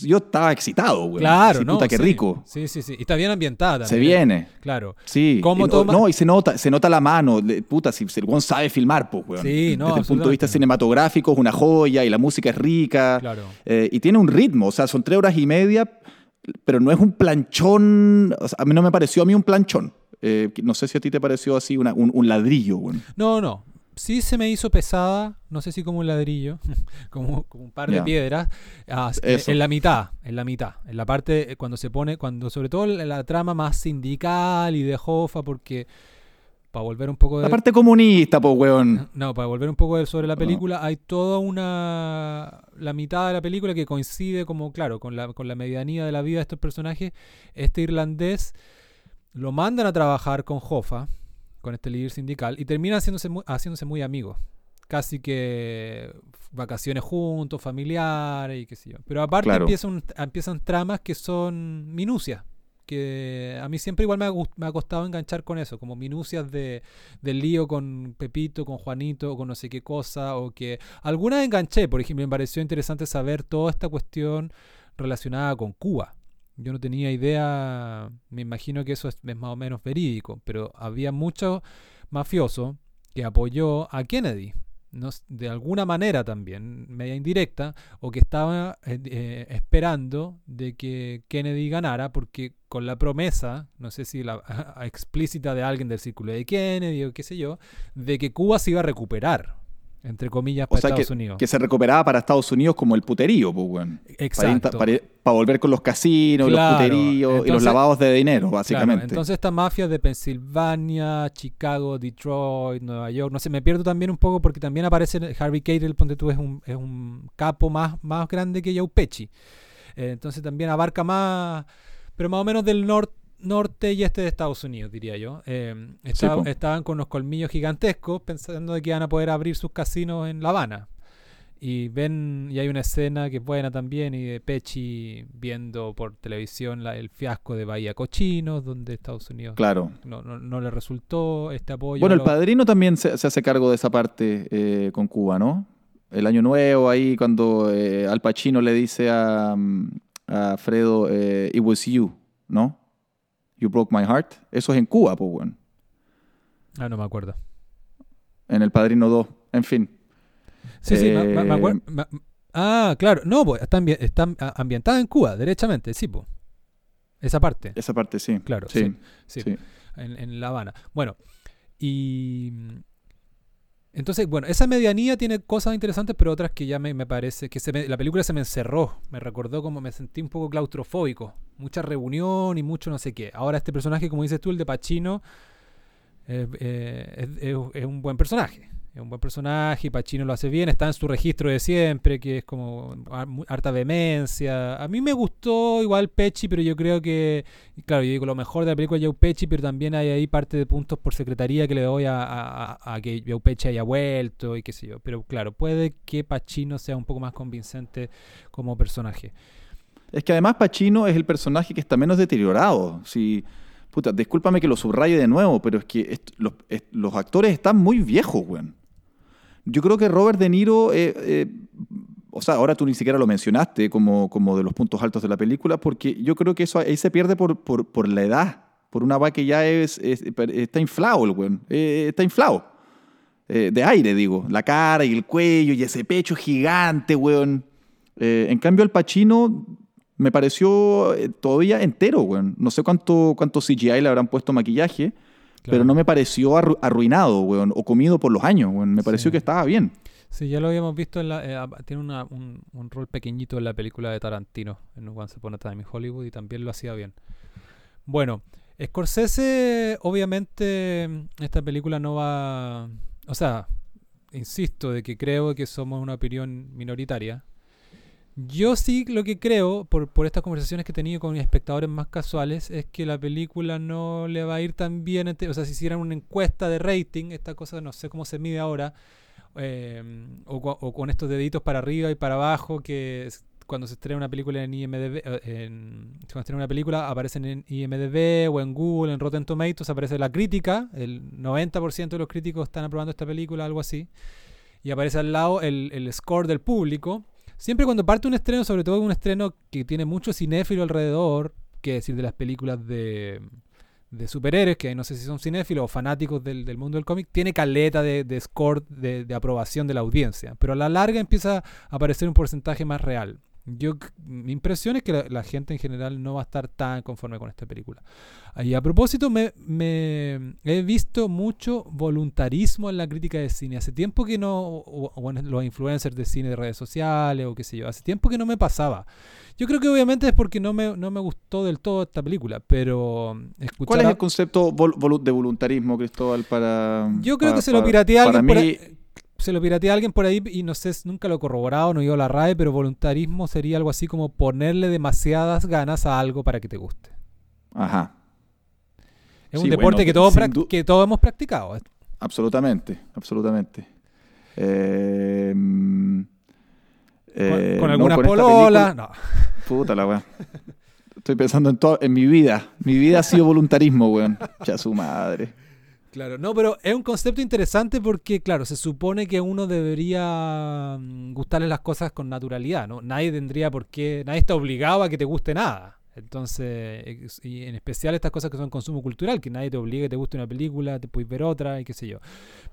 yo estaba excitado, güey. Claro, Así, ¿no? puta, qué Sí, rico. Sí, sí, sí. Y está bien ambientada Se también. viene. Claro. Sí. ¿Cómo Y no- toma- No, y se nota, se nota la mano. Le- Puta, si, si el weón sabe filmar, pues, weón. Sí, no, Desde el punto de vista cinematográfico es una joya y la música es rica. Claro. Eh, y tiene un ritmo, o sea, son tres horas y media, pero no es un planchón. o sea, a mí no me pareció a mí un planchón. Eh, no sé si a ti te pareció así una- un, un ladrillo, weón. No, no. Sí se me hizo pesada, no sé si como un ladrillo, como, como un par de piedras, ah, en- Eso. en la mitad, en la mitad, en la parte eh, cuando se pone, cuando sobre todo la, la trama más sindical y de Jofa, porque para volver un poco de... La parte comunista, pues, weón. No, para volver un poco de- sobre la No. película, hay toda una... La mitad de la película que coincide como, claro, con la, con la medianía de la vida de estos personajes. Este irlandés lo mandan a trabajar con Jofa, con este líder sindical, y termina haciéndose muy, haciéndose muy amigos. Casi que vacaciones juntos, familiares y qué sé yo. Pero aparte Claro. empiezan, empiezan tramas que son minucias. Que a mí siempre igual me ha, me ha costado enganchar con eso, como minucias de, del lío con Pepito, con Juanito, o con no sé qué cosa, o que algunas enganché, por ejemplo, me pareció interesante saber toda esta cuestión relacionada con Cuba. Yo no tenía idea, me imagino que eso es, más o menos verídico, pero había mucho mafioso que apoyó a Kennedy, no de alguna manera también, media indirecta, o que estaba eh, eh, esperando de que Kennedy ganara, porque con la promesa, no sé si la explícita de alguien del círculo de Kennedy o qué sé yo, de que Cuba se iba a recuperar, entre comillas, O para sea, que, Estados Unidos. que se recuperaba para Estados Unidos como el puterío, pues, Exacto. para volver con los casinos, Claro, los puteríos y los lavados de dinero, Claro, básicamente. entonces esta mafia de Pensilvania, Chicago, Detroit, Nueva York, no sé, me pierdo también un poco porque también aparece Harvey Keitel, ponte tú, es un, es un capo más, más grande que Joe Pesci. Eh, entonces también abarca más, pero más o menos del nor- norte y este de Estados Unidos, diría yo. Eh, estaba- estaban con unos colmillos gigantescos pensando de que iban a poder abrir sus casinos en La Habana. Y ven, y hay una escena que es buena también, y de Pechi viendo por televisión la- el fiasco de Bahía Cochinos, donde Estados Unidos Claro. no, no, no le resultó este apoyo. Bueno, el padrino también se, se hace cargo de esa parte eh, con Cuba, ¿no? El año nuevo, ahí cuando eh, Al Pacino le dice a, mm, a Fredo, It was you, ¿no? You broke my heart. Eso es en Cuba, pues, bueno. Ah, no me acuerdo. En El Padrino 2. En fin. Sí, sí, me- me- Eh, acuer- me- Ah, claro. No, pues está, ambi- está am- ambientada en Cuba, derechamente, sí, pues. Esa parte, Esa parte sí. claro, Sí, sí, sí, sí. En, en La Habana. Bueno, y... Entonces, bueno, esa medianía tiene cosas interesantes, pero otras que ya me, me parece que se me- la película se me encerró. Me recordó como me sentí un poco claustrofóbico. Mucha reunión y mucho no sé qué. Ahora este personaje, como dices tú, el de Pacino, eh, eh, es, un buen personaje. Un buen personaje Pacino lo hace bien. Está en su registro de siempre, que es como harta vehemencia. A mí me gustó igual Pesci, pero yo creo que, claro, yo digo lo mejor de la película es Joe Pesci, pero también hay ahí parte de puntos por secretaría que le doy a, que Joe Pesci haya vuelto y qué sé yo. Pero claro, puede que Pacino sea un poco más convincente como personaje. Es que además Pacino es el personaje que está menos deteriorado. Si, puta, discúlpame que lo subraye de nuevo, pero es que los, los actores están muy viejos, weón. Yo creo que Robert De Niro, eh, eh, o sea, ahora tú ni siquiera lo mencionaste como, como de los puntos altos de la película, porque yo creo que eso ahí se pierde por, por, por la edad, por una va que ya es, es- está inflado el weón, eh, está inflado. De aire, digo. La cara y el cuello y ese pecho gigante, weón. En cambio, el Pacino me pareció todavía entero, weón. No sé cuánto, cuánto CGI le habrán puesto maquillaje, pero no me pareció arru- arruinado, weón, o comido por los años, weón. Me pareció Sí. que estaba bien. Sí, ya lo habíamos visto. En la, eh, ab- tiene una- un, un rol pequeñito en la película de Tarantino, en Once Upon a Time in Hollywood, y también lo hacía bien. Bueno, Scorsese, obviamente, esta película no va. O sea, insisto de que creo que somos una opinión minoritaria. Yo sí lo que creo, por, por estas conversaciones que he tenido con espectadores más casuales, es que la película no le va a ir tan bien. O sea, si hicieran una encuesta de rating, esta cosa no sé cómo se mide ahora, eh, o, o con estos deditos para arriba y para abajo que cuando se estrena una película en IMDb, eh, cuando se estrena una película aparecen en IMDb o en Google, en Rotten Tomatoes aparece la crítica, el 90% de los críticos están aprobando esta película, algo así, y aparece al lado el, el score del público. Siempre cuando parte un estreno, sobre todo un estreno que tiene mucho cinéfilo alrededor, que decir de las películas de, de superhéroes, que no sé si son cinéfilos o fanáticos del, mundo del cómic, tiene caleta de, de score de, de aprobación de la audiencia. Pero a la larga empieza a aparecer un porcentaje más real. Yo, mi impresión es que la, la gente en general no va a estar tan conforme con esta película. Y a propósito, me, me- he visto mucho voluntarismo en la crítica de cine. Hace tiempo que no, o, o en los influencers de cine de redes sociales o qué sé yo, hace tiempo que no me pasaba. Yo creo que obviamente es porque no me, no me gustó del todo esta película, pero escuchar ¿Cuál es a- el concepto vol- volu- de voluntarismo, Cristóbal, para. Yo creo pa- que se lo pa- piratea para alguien por mí. Se lo piratea alguien por ahí y no sé, nunca lo he corroborado, no he ido a la RAE, pero voluntarismo sería algo así como ponerle demasiadas ganas a algo para que te guste. Ajá, Es Sí, un deporte bueno, que, todos que todos hemos practicado. absolutamente, absolutamente. Eh, mm, Con, eh, con no, algunas con pololas. No. Puta la weá. Estoy pensando en todo, en mi vida. Mi vida ha sido voluntarismo, weón. Ya su madre. Claro, no, pero es un concepto interesante porque, claro, se supone que uno debería mm, gustarle las cosas con naturalidad, ¿no? Nadie tendría por qué, nadie está obligado a que te guste nada. Entonces, y en especial estas cosas que son consumo cultural, que nadie te obliga te guste una película, te puedes ver otra y qué sé yo.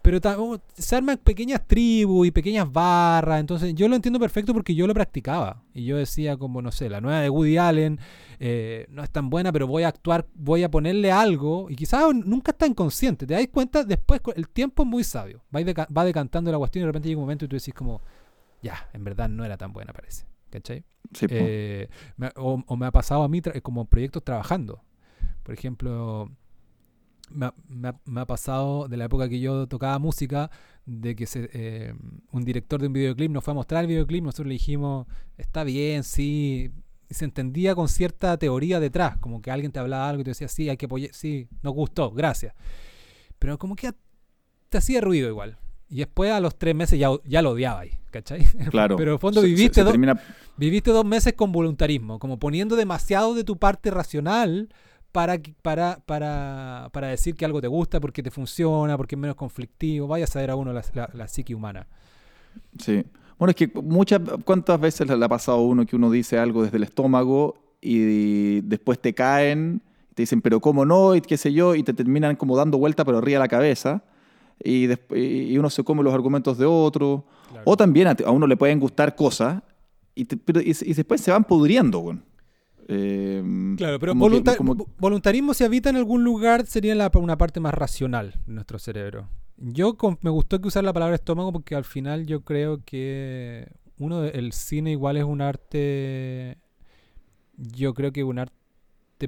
Pero oh, se arman pequeñas tribus y pequeñas barras, entonces yo lo entiendo perfecto porque yo lo practicaba. Y yo decía como, no sé, la nueva de Woody Allen eh, no es tan buena, pero voy a actuar, voy a ponerle algo, y quizás nunca está inconsciente, te das cuenta después, el tiempo es muy sabio, va, va decantando la cuestión y de repente llega un momento y tú decís como, ya, en verdad no era tan buena parece, ¿cachai? Sí. Eh, me o, o me ha pasado a mí como proyectos trabajando. Por ejemplo, me ha, me ha- me ha pasado de la época que yo tocaba música, de que se, eh, un director de un videoclip nos fue a mostrar el videoclip, nosotros le dijimos, está bien, sí, y se entendía con cierta teoría detrás, como que alguien te hablaba algo y te decía, sí, hay que apoyar, sí, nos gustó, gracias. Pero como que te hacía ruido igual. Y después a los tres meses ya, ya lo odiaba ahí, ¿cachai? claro. Pero en el fondo Se- viviste se dos- termina- Viviste dos meses con voluntarismo, como poniendo demasiado de tu parte racional para, para, para, para decir que algo te gusta, porque te funciona, porque es menos conflictivo. Vaya a saber a uno la, la- la psique humana. Sí. Bueno, es que muchas, ¿cuántas veces le ha pasado a uno que uno dice algo desde el estómago y después te caen, te dicen, pero cómo no, y qué sé yo, y te terminan como dando vuelta pero de la cabeza? Y, y uno se come los argumentos de otro. Claro. O también a, a uno le pueden gustar cosas y, te- pero, y, y después se van pudriendo. Eh, Claro, pero que- como- voluntarismo si habita en algún lugar sería la- una parte más racional de nuestro cerebro. Yo con- me gustó que usar la palabra estómago porque al final yo creo que uno el cine igual es un arte yo creo que un arte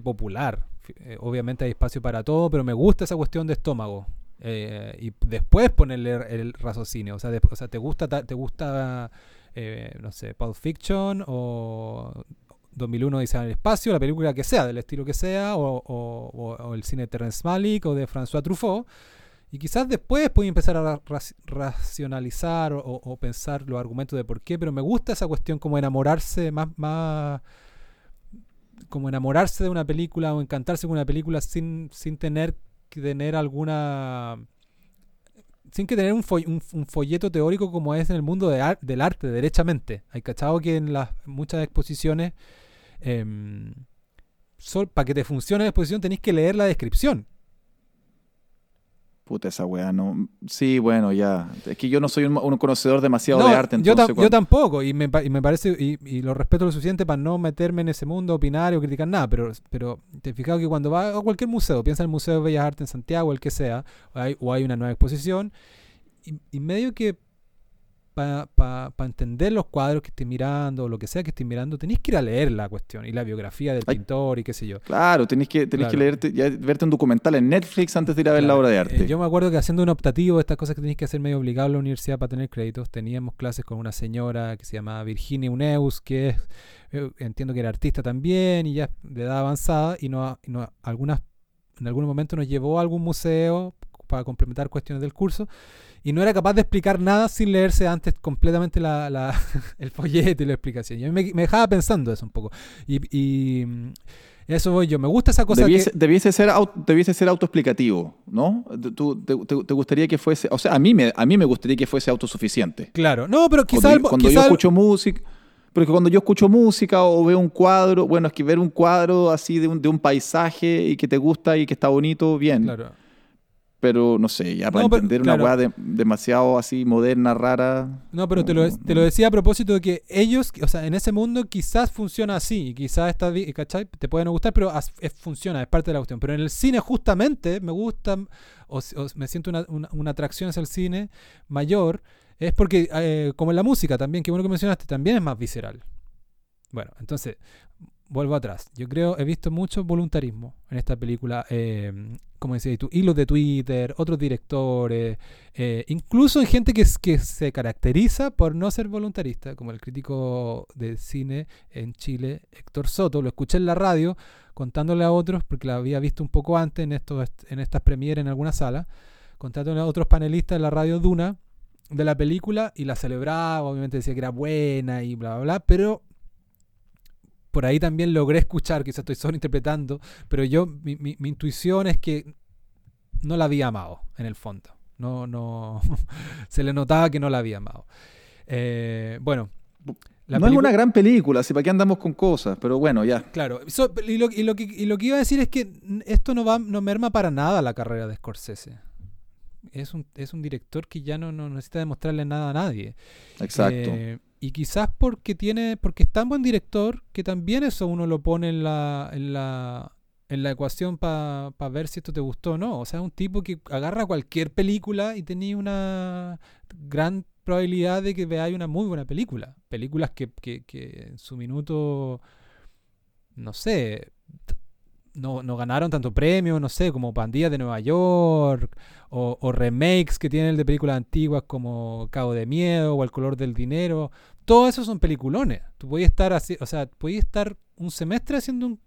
popular. Eh, obviamente hay espacio para todo, pero me gusta esa cuestión de estómago. Eh, y después ponerle el, raciocinio. O sea, de- o sea, te gusta, ta- te gusta eh, no sé, Pulp Fiction o 2001 dice en el espacio, la película que sea, del estilo que sea, o, o- el cine de Terrence Malick o de François Truffaut. Y quizás después puedes empezar a ra- raci- racionalizar o, o pensar los argumentos de por qué, pero me gusta esa cuestión como enamorarse más, más como enamorarse de una película o encantarse con una película sin, sin tener que tener alguna sin que tener un, fo- un- un folleto teórico como es en el mundo de ar- del arte, derechamente. Hay cachado que en las muchas exposiciones, para que te funcione la exposición, tenéis que leer la descripción. Puta esa weá, no. Sí, bueno, ya. Es que yo no soy un, un conocedor demasiado No, de arte, yo, entonces. yo cuando- tampoco, y me, y me parece, y, y lo respeto lo suficiente para no meterme en ese mundo, opinar o criticar nada, pero, pero te he fijado que cuando vas a cualquier museo, piensa en el Museo de Bellas Artes en Santiago, el que sea, o hay, o hay una nueva exposición, y, y medio que para entender los cuadros que estés mirando, o lo que sea que estés mirando, tenéis que ir a leer la cuestión, y la biografía del Ay. pintor, y qué sé yo. Claro, tenés que, tenés que leerte, ya verte un documental en Netflix antes de ir a ver la obra de eh, arte. yo me acuerdo que haciendo un optativo, estas cosas que tenéis que hacer medio obligado en la universidad para tener créditos, teníamos clases con una señora que se llamaba Virginia Uneus, que es, eh, entiendo que era artista también y ya de edad avanzada, y no, y no- algunas, en algún momento nos llevó a algún museo para complementar cuestiones del curso y no era capaz de explicar nada sin leerse antes completamente la, la- el folleto y la explicación. Y a mí me, me dejaba pensando eso un poco. Y, y, mm, eso voy yo. Me gusta esa cosa Debiese, que... debiese ser, au- debiese ser autoexplicativo, ¿no? ¿Tú, te, te- te gustaría que fuese, o sea, a mí, me, a mí me gustaría que fuese autosuficiente. Claro, no, pero quizás... Cuando, yo- cuando yo escucho música, porque cuando yo escucho música o veo un cuadro, bueno, es que ver un cuadro así de un, de un paisaje y que te gusta y que está bonito, bien. Claro. Pero no sé, ya para No, pero- entender claro. una weá de- demasiado así moderna, rara. No, pero te lo, te lo decía a propósito de que ellos, o sea, en ese mundo quizás funciona así, y quizás está ¿cachai? Te puede no gustar, pero as- es- funciona, es parte de la cuestión. Pero en el cine justamente me gusta, o, me siento una, una- una atracción hacia el cine mayor, es porque, eh, como en la música también, que bueno que mencionaste, también es más visceral. Bueno, entonces, vuelvo atrás. Yo creo, he visto mucho voluntarismo en esta película. Eh, como decías tú, hilos de Twitter, otros directores, eh, incluso hay gente que, se caracteriza por no ser voluntarista, como el crítico de cine en Chile, Héctor Soto. Lo escuché en la radio contándole a otros, porque la había visto un poco antes en, estos, en estas premieres en alguna sala, contándole a otros panelistas de la radio Duna de la película y la celebraba, obviamente decía que era buena y bla, bla, bla, pero por ahí también logré escuchar, quizás estoy sobreinterpretando, pero yo, mi, mi- mi intuición es que no la había amado, en el fondo. No, no, se le notaba que no la había amado. Eh, bueno, la no es una gran película, así para qué andamos con cosas, pero bueno, ya. Claro, so- y, lo, y lo que, y lo que iba a decir es que esto no va no merma para nada la carrera de Scorsese. Es un, es un director que ya no, no necesita demostrarle nada a nadie. Exacto. Eh, y quizás porque tiene, porque es tan buen director que también eso uno lo pone en la, en la, en la ecuación para ver si esto te gustó o no. O sea, un tipo que agarra cualquier película y tenía una gran probabilidad de que veáis una muy buena película. Películas que, que, que en su minuto, no sé, no, no ganaron tanto premio, no sé, como Pandillas de Nueva York, o, remakes que tienen de películas antiguas como Cabo de Miedo o El color del dinero. Todos esos son peliculones. Tú podías estar así, o sea, estar un semestre haciendo un,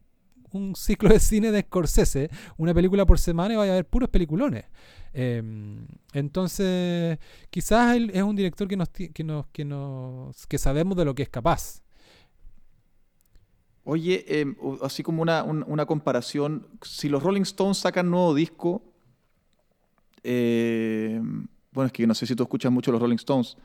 un ciclo de cine de Scorsese, una película por semana y vaya a ver puros peliculones. Em, entonces, quizás él es un director que nos, que nos, que nos, que sabemos de lo que es capaz. Oye, eh, o- así como una, un- una comparación, si los Rolling Stones sacan nuevo disco, eh, bueno, es que no sé si tú escuchas mucho los Rolling Stones,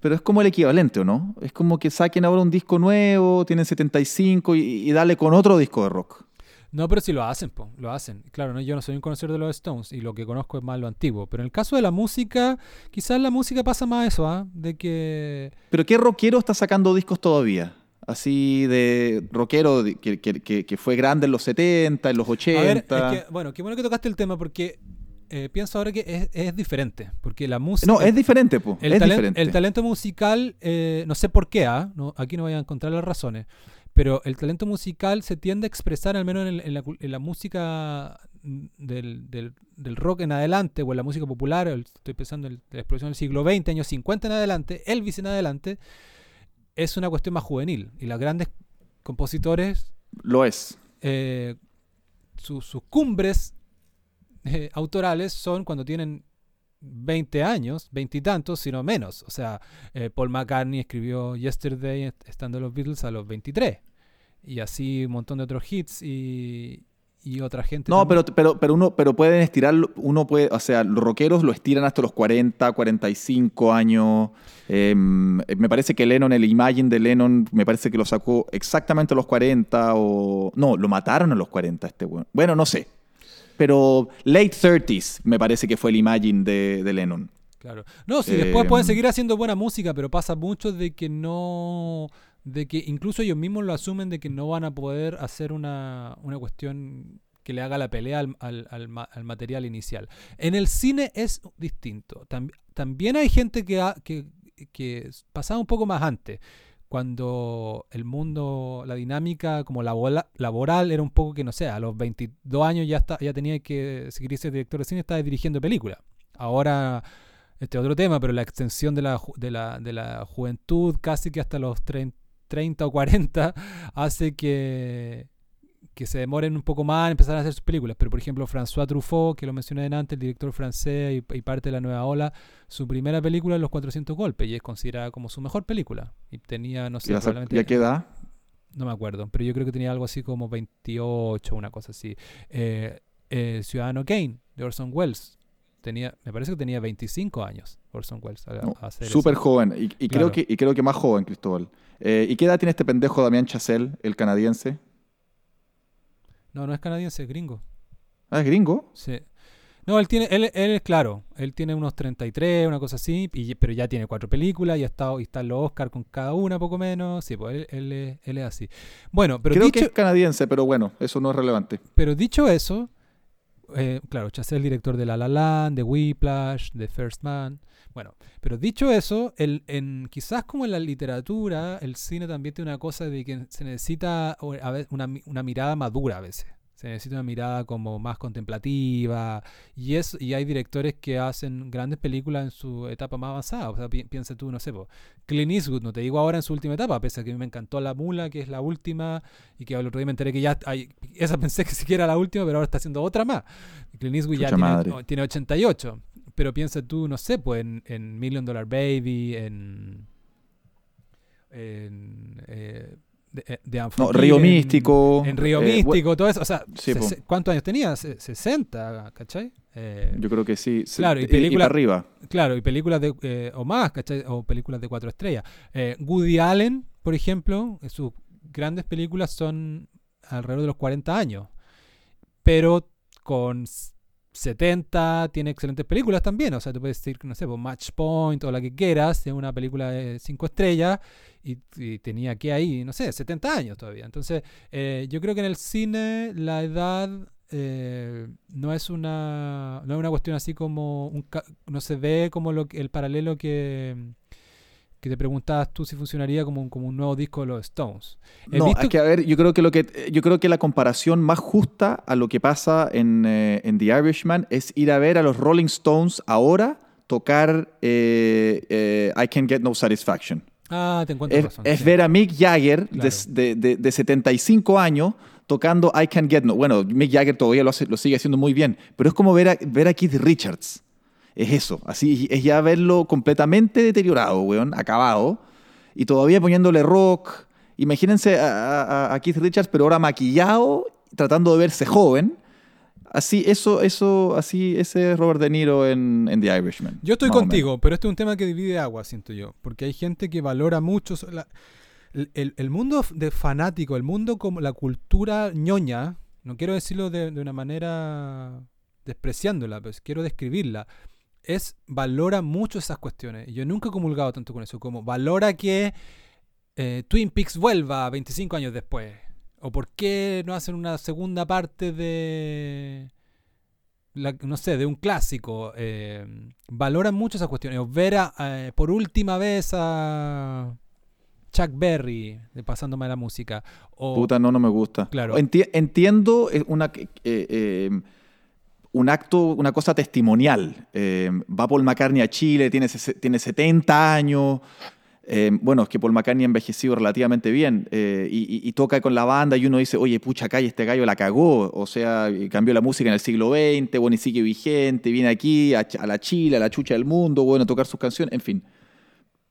pero es como el equivalente, ¿o no? Es como que saquen ahora un disco nuevo, tienen 75 y, y dale con otro disco de rock. No, pero sí lo hacen, po, lo hacen. Claro, no, yo no soy un conocedor de los Stones y lo que conozco es más lo antiguo. Pero en el caso de la música, quizás la música pasa más eso, ¿ah? De que... Pero ¿qué rockero está sacando discos todavía? Así de rockero de- que, que- que- fue grande en los 70, en los 80. A ver, es que, bueno, qué bueno que tocaste el tema porque eh, pienso ahora que es, es diferente. Porque la música... no, es diferente, po. El, es talen- diferente. el talento musical, eh, no sé por qué, ¿ah? no, aquí no voy a encontrar las razones, pero el talento musical se tiende a expresar, al menos en, el- en la, en la música del, del- del rock en adelante, o en la música popular, el- estoy pensando en la explosión del siglo XX, años 50 en adelante, Elvis en adelante, es una cuestión más juvenil. Y los grandes compositores, Lo es. eh, su- sus cumbres eh, autorales son cuando tienen 20 años, 20 y tantos, sino menos. O sea, eh, Paul McCartney escribió Yesterday est- estando los Beatles a los 23. Y así un montón de otros hits y, y otra gente. No, también. pero, pero, pero uno pero pueden estirarlo, uno puede, o sea, los rockeros lo estiran hasta los 40, 45 años. Eh, me parece que Lennon, el Imagine de Lennon, me parece que lo sacó exactamente a los 40 o... No, lo mataron a los 40 este weón. Bueno, no sé. Pero late 30s me parece que fue el Imagine de, de Lennon. Claro. No, sí, después Eh, pueden seguir haciendo buena música, pero pasa mucho de que no. De que incluso ellos mismos lo asumen de que no van a poder hacer una, una cuestión que le haga la pelea al, al- al ma- al material inicial. En el cine es distinto. Tam- también hay gente que, ha- que, que pasaba un poco más antes. Cuando el mundo, la dinámica como labola- laboral era un poco que, no sé, a los 22 años ya, está, ya tenía que seguir ese director de cine, estaba dirigiendo películas. Ahora, este es otro tema, pero la extensión de la, de la, de la juventud casi que hasta los 30, 30 o 40 hace que, que se demoren un poco más en empezar a hacer sus películas. Pero, por ejemplo, François Truffaut, que lo mencioné antes, el director francés y, y parte de la nueva ola, su primera película es Los 400 Golpes y es considerada como su mejor película. Y tenía, no sé, ¿Y probablemente- y a qué edad? no me acuerdo, pero yo creo que tenía algo así como 28, una cosa así. Eh, eh, Ciudadano Kane, de Orson Welles. Tenía, me parece que tenía 25 años Orson Welles. a- No, a hacer Súper joven. Y, y Claro. creo que, y creo que más joven, Cristóbal. Eh, ¿Y qué edad tiene este pendejo Damián Chazelle, el canadiense? No, no es canadiense, es gringo. Ah, es gringo. Sí. No, él tiene, él, él es claro, él tiene unos 33, una cosa así, y- pero ya tiene cuatro películas y ha estado, y está en los Oscar con cada una, poco menos. Sí, pues él, él es, él es así. Bueno, pero creo dicho, que es canadiense, pero bueno, eso no es relevante. Pero dicho eso, eh, claro, Chazelle, director de La La Land, de Whiplash, de First Man. Bueno, pero dicho eso, el, en, quizás como en la literatura, el cine también tiene una cosa de que se necesita una, una mirada madura a veces. Se necesita una mirada como más contemplativa. Y, es, y hay directores que hacen grandes películas en su etapa más avanzada. O sea, pi- piensa tú, no sé, po, Clint Eastwood, no te digo ahora en su última etapa, pese a que a mí me encantó La Mula, que es la última, y que el otro día me enteré que ya hay, esa pensé que siquiera era la última, pero ahora está haciendo otra más. Clint Eastwood ya tiene 88. Pero piensa tú, no sé, pues en, en Million Dollar Baby, en. en eh, de, de No, Río Místico. En Río eh, Místico, todo eso. O sea, Sí, ¿cuántos años tenía? Se- 60, ¿cachai? Eh, Yo creo que sí. Claro, y y, película- para arriba. Claro, y películas de, eh, o más, ¿cachai? O películas de cuatro estrellas. Eh, Woody Allen, por ejemplo, eh, sus grandes películas son alrededor de los 40 años. Pero con s- 70 tiene excelentes películas también. O sea, tú puedes decir, no sé, pues Match Point o la que quieras, es una película de 5 estrellas y, y tenía que ahí, no sé, 70 años todavía. Entonces, eh, yo creo que en el cine la edad eh, no es una no es una cuestión así como un no se ve como lo el paralelo que que te preguntabas tú si funcionaría como un, como un nuevo disco de los Stones. No, visto- es que a ver, yo creo que lo que yo creo que la comparación más justa a lo que pasa en, eh, en The Irishman es ir a ver a los Rolling Stones ahora tocar eh, eh, I Can Get No Satisfaction. Ah, te encuentro Es, razón. es sí. ver a Mick Jagger de- Claro. de, de- de 75 años tocando I Can Get No. Bueno, Mick Jagger todavía lo, hace- lo sigue haciendo muy bien, pero es como ver a, ver a Keith Richards. Es eso, así es ya verlo completamente deteriorado, weón, acabado, y todavía poniéndole rock. Imagínense a, a- a Keith Richards, pero ahora maquillado, tratando de verse joven. Así, eso, eso, así, ese es Robert De Niro en, en The Irishman. Yo estoy contigo, pero este es un tema que divide agua, siento yo. Porque hay gente que valora mucho la- el, el- mundo de fanático, el mundo como la cultura ñoña, no quiero decirlo de, de una manera despreciándola, pero quiero describirla, es valora mucho esas cuestiones. Y yo nunca he comulgado tanto con eso, como valora que eh, Twin Peaks vuelva 25 años después. O por qué no hacen una segunda parte de... la- no sé, de un clásico. eh, valoran mucho esas cuestiones. O ver a, eh, por última vez a Chuck Berry de pasándome la música. O, Puta, no, no me gusta. Claro. Enti- entiendo eh, una, eh, un acto, una cosa testimonial. Eh, va Paul McCartney a Chile, tiene, tiene 70 años. Eh, bueno, es que Paul McCartney ha envejecido relativamente bien eh, y, toca con la banda y uno dice, oye, pucha, y este gallo la cagó. O sea, cambió la música en el siglo XX, bueno, y sigue vigente, viene aquí a, la Chile, a la chucha del mundo, bueno, a tocar sus canciones, en fin.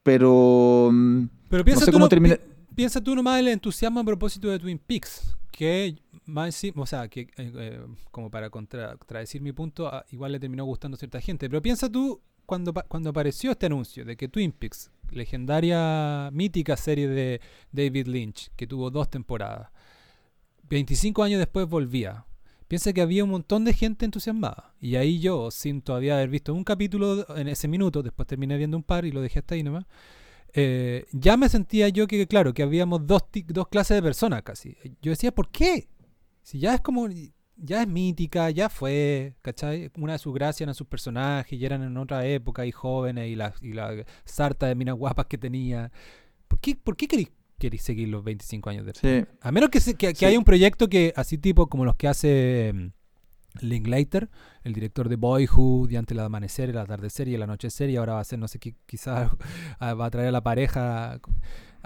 Pero... mm, Pero piensa, sé tú, cómo no- termina- piensa tú nomás el entusiasmo a propósito de Twin Peaks, que más o sea, que eh, como para contra- contradecir mi punto, a- igual le terminó gustando a cierta gente. Pero piensa tú cuando, cuando apareció este anuncio de que Twin Peaks, legendaria, mítica serie de David Lynch, que tuvo dos temporadas, 25 años después volvía. Piensa que había un montón de gente entusiasmada. Y ahí yo, sin todavía haber visto un capítulo en ese minuto, después terminé viendo un par y lo dejé hasta ahí nomás, eh, ya me sentía yo que, claro, que habíamos dos, dos clases de personas casi. Yo decía, ¿por qué? Si ya es como, ya es mítica, ya fue, ¿cachai? Una de sus gracias eran sus personajes, y eran en otra época y jóvenes, y la, y la sarta de minas guapas que tenía. ¿Por qué, por qué queréis, queréis seguir los 25 años después? sí. A menos que, se- que, que Sí. haya un proyecto que, así tipo como los que hace mm, Linklater, el director de Boyhood, y antes el amanecer, el atardecer y el anochecer, y ahora va a ser, no sé qué, quizás va a traer a la pareja.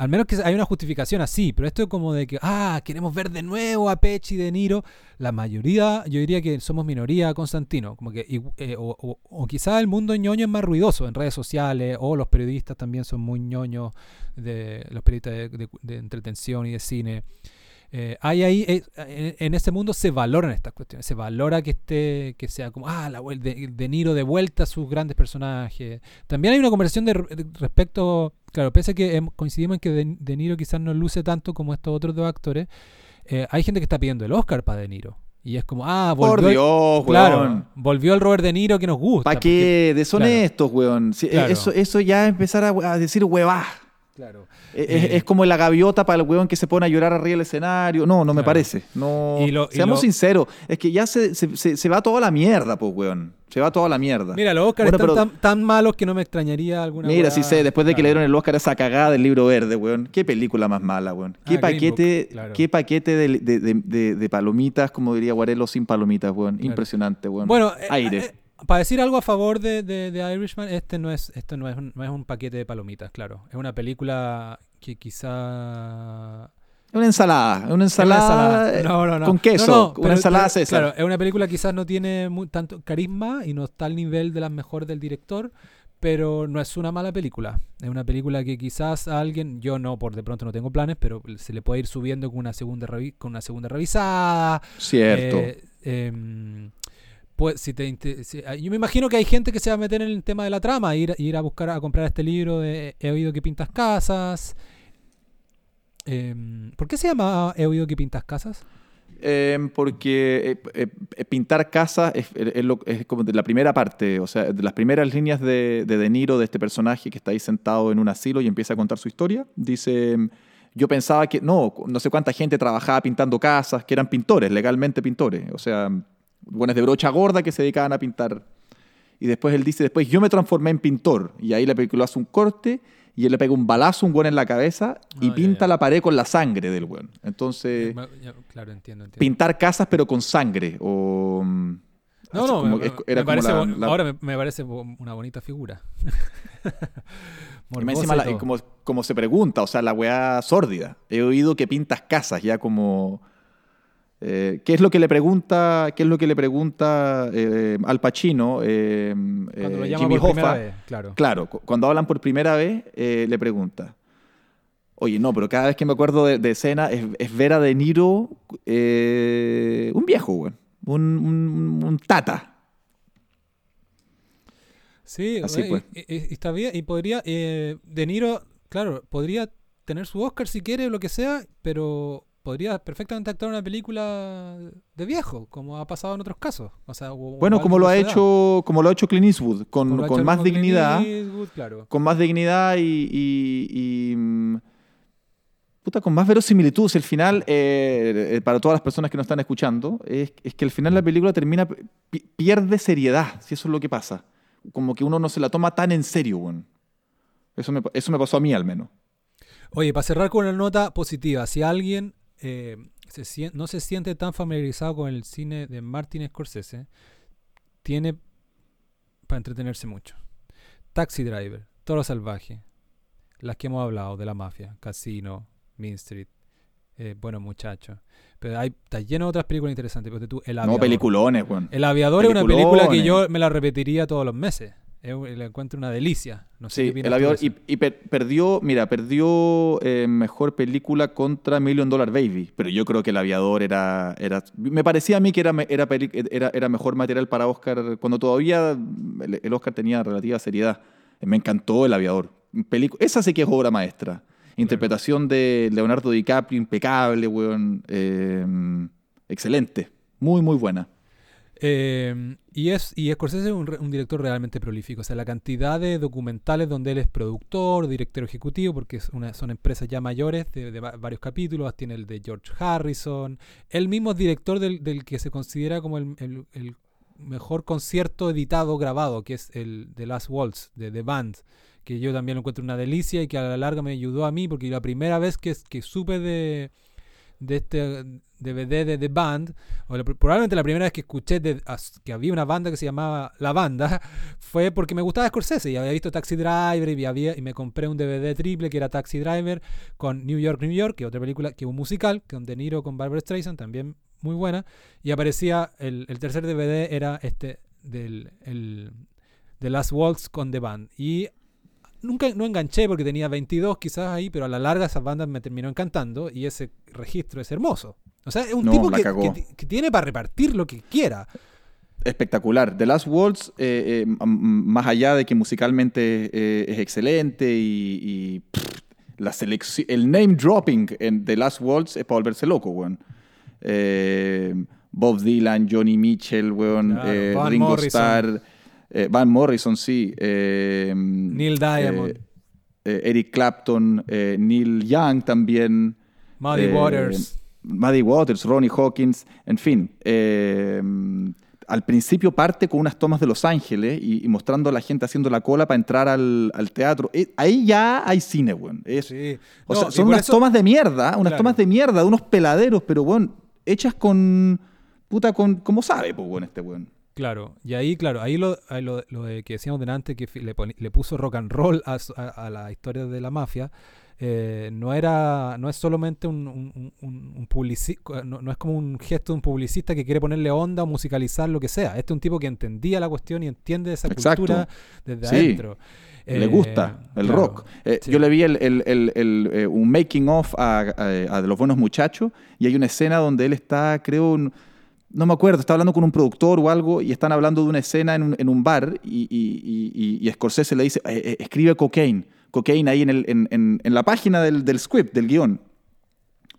Al menos que hay una justificación así, pero esto es como de que, ah, queremos ver de nuevo a Pech y De Niro. La mayoría, yo diría que somos minoría, Constantino. Como que, eh, o, o, quizás el mundo ñoño es más ruidoso en redes sociales, o los periodistas también son muy ñoños, de, los periodistas de, de- de entretención y de cine. Eh, hay ahí, eh, en, en ese mundo se valoran estas cuestiones, se valora que esté, que sea como, ah, la, de, de Niro de vuelta a sus grandes personajes. También hay una conversación de, de respecto, claro, pese a que coincidimos en que de, De Niro quizás no luce tanto como estos otros dos actores, eh, hay gente que está pidiendo el Oscar para De Niro. Y es como, ah, Por volvió, el- Dios, claro, weón. volvió el Robert De Niro que nos gusta. ¿Para porque- qué? Deshonestos, weón. Sí, eh, Claro. eso, eso ya empezar a, a decir huevá. Claro. Es, Eh. es como la gaviota para el weón que se pone a llorar arriba del escenario. No, no me parece. No. Y lo- y Seamos lo- sinceros. Es que ya se, se, se- se va toda la mierda, pues, weón. Se va toda la mierda. Mira, los Oscars Bueno, están pero- tan, tan malos que no me extrañaría alguna Mira, sí sé, después de que le dieron el Oscar a esa cagada del libro verde, weón. Qué película más mala, weón. Qué Ah, Green paquete, Book, claro. qué paquete de, de- de- palomitas, como diría Guarelo, sin palomitas, weón. Impresionante, weón. Bueno, eh, Aire. eh, para decir algo a favor de, de- de Irishman, este no es, esto no es, un, no es un paquete de palomitas, claro. Es una película que quizá... Una ensalada, una es una ensalada, eh, No, no, no. con queso, una pero- ensalada pero, César. Claro, es una película que quizás no tiene mu- tanto carisma y no está al nivel de las mejores del director, pero no es una mala película. Es una película que quizás a alguien, yo no, por de pronto no tengo planes, pero se le puede ir subiendo con una segunda, revi- con una segunda revisada, Cierto. eh, em, ah, yo me imagino que hay gente que se va a meter en el tema de la trama, ir, ir a buscar a comprar este libro de He oído que pintas casas. Em, ¿Por qué se llama He oído que pintas casas? Eh, porque eh, eh, pintar casas es, es lo- es como de la primera parte, o sea, de las primeras líneas de, de De Niro, de este personaje que está ahí sentado en un asilo y empieza a contar su historia. Dice, yo pensaba que, no, no sé cuánta gente trabajaba pintando casas, que eran pintores, legalmente pintores, o sea, buenos de brocha gorda que se dedicaban a pintar. Y después él dice, después yo me transformé en pintor. Y ahí la película hace un corte y él le pega un balazo un buen en la cabeza y ya, pinta ya. la pared con la sangre del buen. Entonces ya, claro, entiendo, entiendo. pintar casas pero con sangre o mm, No, no, como- me, es- me era como parece la- la- ahora me, me parece una bonita figura. y Morbosa encima la- como, como se pregunta, o sea, la weá sórdida. He oído que pintas casas ya como eh, ¿Qué es lo que le pregunta, qué es lo que le pregunta eh, Al Pacino, eh, Cuando lo llama Jimmy por Hoffa? vez, claro. Claro, cu- cuando hablan por primera vez, le pregunta. Oye, no, pero cada vez que me acuerdo de, de escena es, es ver a De Niro un viejo, güey. Un, un- un tata. Sí, Así pues. está bien. Y podría, De Niro, claro, podría tener su Oscar si quiere lo que sea, pero podría perfectamente actuar una película de viejo, como ha pasado en otros casos. O sea, Bueno, como lo ha hecho, como lo ha hecho Clint Eastwood, con, con más dignidad. Eastwood, claro. con más dignidad y, y- y, mm, puta, con más verosimilitud. Si el final, eh, eh, para todas las personas que nos están escuchando, es, es que al final la película termina, pi- pierde seriedad, si eso es lo que pasa. Como que uno no se la toma tan en serio, weón. Eso me, eso me pasó a mí al menos. Oye, para cerrar con una nota positiva, si alguien eh, se no se siente tan familiarizado con el cine de Martin Scorsese, tiene para entretenerse mucho. Taxi Driver, Toro Salvaje, las que hemos hablado de la mafia, Casino, Mean Street, eh, Buenos Muchachos. Pero hay, está lleno de otras películas interesantes. tú, el No, peliculones, weón. El Aviador es una película que yo me la repetiría todos los meses. La encuentro una delicia. No sé Sí, el aviador. Y, y per- perdió, mira, perdió eh, mejor película contra Million Dollar Baby. Pero yo creo que el aviador era. era me parecía a mí que era, era, era, era mejor material para Oscar cuando todavía el, el Oscar tenía relativa seriedad. Me encantó el aviador. Pelicu- esa sí que es obra maestra. Interpretación de Leonardo DiCaprio, impecable, weón. eh, excelente. Muy, muy buena. Eh, y es y Scorsese es un, un director realmente prolífico. O sea, la cantidad de documentales donde él es productor, director ejecutivo, porque es una- son empresas ya mayores de, de va- varios capítulos. Tiene el de George Harrison. Él mismo es director del, que se considera como el, el- el mejor concierto editado, grabado, que es el The Last Waltz de The Band. Que yo también lo encuentro una delicia y que a la larga me ayudó a mí, porque la primera vez que, que supe de, de este DVD de The Band, o la- probablemente la primera vez que escuché de- que había una banda que se llamaba La Banda, fue porque me gustaba Scorsese y había visto Taxi Driver y, había, y me compré un DVD triple que era Taxi Driver con New York, New York, que otra película, que un musical, con De Niro con Barbara Streisand, también muy buena, y aparecía, el, el tercer DVD era este del el, The Last Waltz con The Band. Y nunca no enganché porque tenía 22 quizás ahí, pero a la larga esas bandas me terminó encantando y ese registro es hermoso. O sea, es un No, tipo que, tiene para repartir lo que quiera. Espectacular. The Last Waltz, eh, eh, más allá de que musicalmente eh, es excelente y, y, pff, la selección, el name dropping en The Last Waltz es para volverse loco, weón. Eh, Bob Dylan, Johnny Mitchell, weón, Claro, Ringo Morrison. Starr, eh, Van Morrison, sí. eh, Neil Diamond. eh, eh, Eric Clapton, Neil Young también. Muddy Waters. Muddy Waters, Ronnie Hawkins, en fin. al principio parte con unas tomas de Los Ángeles y, y mostrando a la gente haciendo la cola para entrar al, al teatro. Ahí ya hay cine, weón. Es- Sí. O No, sea, son unas eso- tomas de mierda, unas Claro. tomas de mierda, de unos peladeros, pero, weón, hechas con... Puta, con... ¿Cómo sabe, pues, weón, este weón? Claro, y ahí, claro, ahí lo, ahí lo, lo de que decíamos delante, que le, le puso rock and roll a, su- a- a la historia de la mafia, eh, no era no es solamente un, un, un- un publici- no, no es como un gesto de un publicista que quiere ponerle onda o musicalizar lo que sea. Este es un tipo que entendía la cuestión y entiende esa Exacto. cultura desde Sí. adentro. Le Eh, gusta el claro, rock. Eh, sí. Yo le vi el, el- el- el, eh, un making of a, a- a de los buenos muchachos y hay una escena donde él está, creo, un- no me acuerdo, está hablando con un productor o algo y están hablando de una escena en un, en un bar y, y, y- y Scorsese le dice, "Eh, eh, escribe cocaine, cocaine ahí en, el, en, en- en la página del, del script, del guion.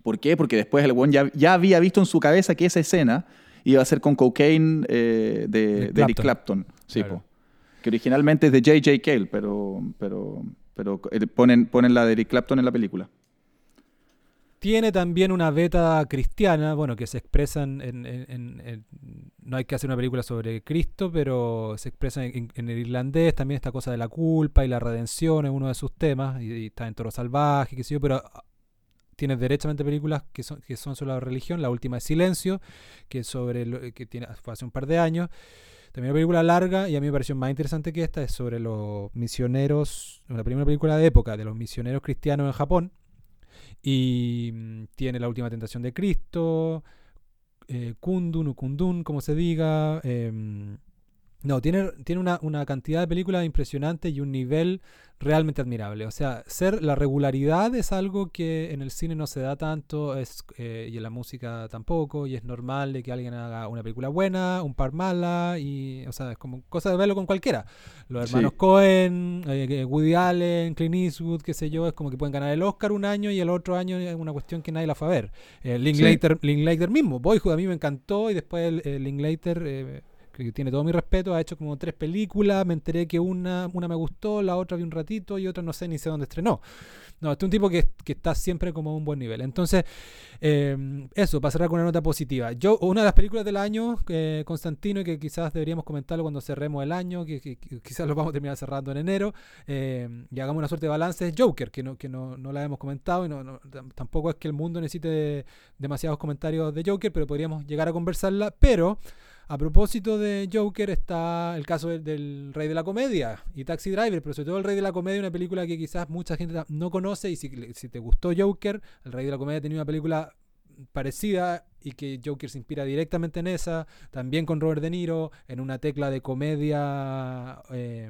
¿Por qué? Porque después el weón ya, ya había visto en su cabeza que esa escena iba a ser con cocaine eh, de, De de Eric Clapton. Sí, Claro. Que originalmente es de J.J. Cale, pero, pero, pero ponen, ponen la de Eric Clapton en la película. Tiene también una beta cristiana, bueno, que se expresan en, No hay que hacer una película sobre Cristo, pero se expresa en, el irlandés también esta cosa de la culpa y la redención es uno de sus temas, y, está en Toro Salvaje, qué sé yo, pero ah, tienes derechamente películas que son, que son sobre la religión, la última es Silencio, que sobre lo- que tiene, fue hace un par de años. También una película larga y a mí me pareció más interesante que esta, es sobre los misioneros, la primera película de época de los misioneros cristianos en Japón. Y mm, tiene la última tentación de Cristo, eh, Kundun o Kundun, como se diga. em, No, tiene, tiene una, una cantidad de películas impresionante y un nivel realmente admirable. O sea, ser la regularidad es algo que en el cine no se da tanto es, eh, y en la música tampoco, y es normal de que alguien haga una película buena, un par mala, y, o sea, es como cosa de verlo con cualquiera. Los hermanos Sí. Cohen, eh, Woody Allen, Clint Eastwood, qué sé yo, es como que pueden ganar el Oscar un año y el otro año es una cuestión que nadie la fue a ver. Eh, Sí. Linklater, Linklater mismo, Boyhood a mí me encantó y después el, el Linklater... que tiene todo mi respeto, ha hecho como tres películas, me enteré que una, una me gustó, la otra vi un ratito y otra no sé ni sé dónde estrenó. No, este es un tipo que, que está siempre como a un buen nivel. Entonces, eh, eso, para cerrar con una nota positiva. Yo, una de las películas del año, eh, Constantino, y que quizás deberíamos comentarlo cuando cerremos el año, que, quizás lo vamos a terminar cerrando en enero, eh, y hagamos una suerte de balance, es Joker, que no, que no, no la hemos comentado y no, no- tam- tampoco es que el mundo necesite demasiados comentarios de Joker, pero podríamos llegar a conversarla, pero... A propósito de Joker está el caso del, Rey de la Comedia y Taxi Driver, pero sobre todo el Rey de la Comedia, una película que quizás mucha gente no conoce y si, te gustó Joker, el Rey de la Comedia tenía una película parecida y que Joker se inspira directamente en esa, también con Robert De Niro, en una tecla de comedia eh,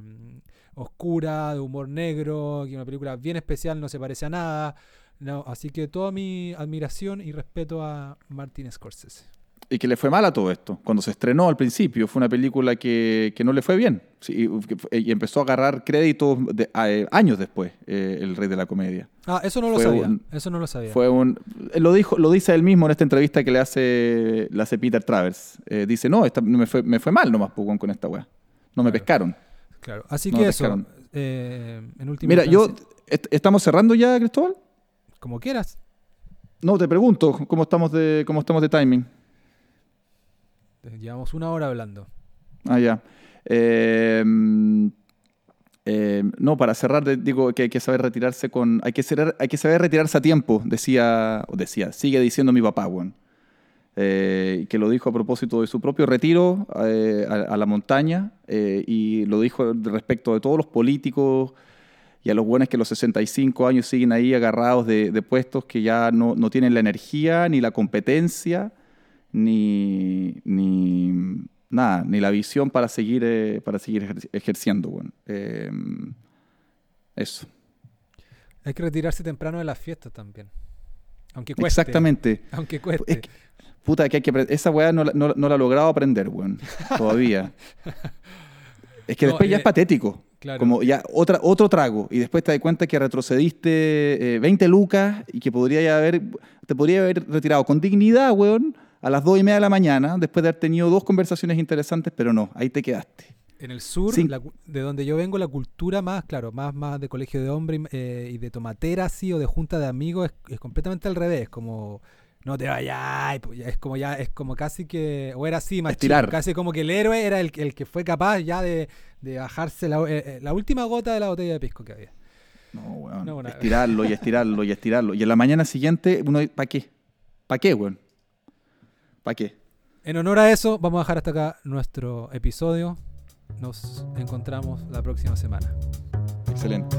oscura, de humor negro, que una película bien especial, no se parece a nada. No, así que toda mi admiración y respeto a Martin Scorsese. Y que le fue mal a todo esto. Cuando se estrenó al principio, fue una película que, que no le fue bien. Sí, y, empezó a agarrar créditos de- a- eh, años después, eh, El Rey de la Comedia. Ah, eso no lo Fue sabía. un- eso no lo sabía. Fue un, eh, lo, dijo, lo dice él mismo en esta entrevista que le hace, le hace Peter Travers. Eh, dice, no, esta- me, fue, me fue mal nomás Pugón, con esta weá. No me Claro. pescaron. Claro. Así No que eso. pescaron. eh, en última Mira, yo, est- ¿estamos cerrando ya, Cristóbal? Como quieras. No, te pregunto, ¿cómo estamos de, cómo estamos de timing? Llevamos una hora hablando. Ah, ya. Eh, eh, no, para cerrar, digo que hay que saber retirarse con. Hay que, ser, hay que saber retirarse a tiempo, decía, o decía, sigue diciendo mi papá, weón. Eh, que lo dijo a propósito de su propio retiro eh, a, a la montaña eh, y lo dijo respecto de todos los políticos y a los buenos que a los 65 años siguen ahí agarrados de, de puestos que ya no, no tienen la energía ni la competencia ni, ni nada, ni la visión para seguir, eh, para seguir ejer- ejerciendo. weón. Eh, eso. Hay que retirarse temprano de las fiestas también. Aunque cueste. Exactamente. Aunque cueste. Es que- puta, que hay que esa weá no, la- no, no la he logrado aprender, weón. Todavía. Es que No, después ya es patético. claro. Como ya otra, otro trago. Y después te das cuenta que retrocediste eh, 20 lucas y que podría haber, te podría haber retirado con dignidad, weón, a las 2 y media de la mañana, después de haber tenido dos conversaciones interesantes, pero no, ahí te quedaste. En el sur, la de donde yo vengo, la cultura más, claro, más, más de colegio de hombre y, eh, y de tomatera, así, o de junta de amigos, es, es completamente al revés. Como, no te vayas, pues es como ya, es como casi que, o era así, más Estirar. chico, casi como que el héroe era el, el que fue capaz ya de, de bajarse la, eh, eh, la última gota de la botella de pisco que había. No, weón. No, estirarlo y estirarlo y estirarlo. Y en la mañana siguiente, uno, ¿para qué? ¿Para qué, weón? ¿Para qué? En honor a eso, vamos a dejar hasta acá nuestro episodio. Nos encontramos la próxima semana. Excelente.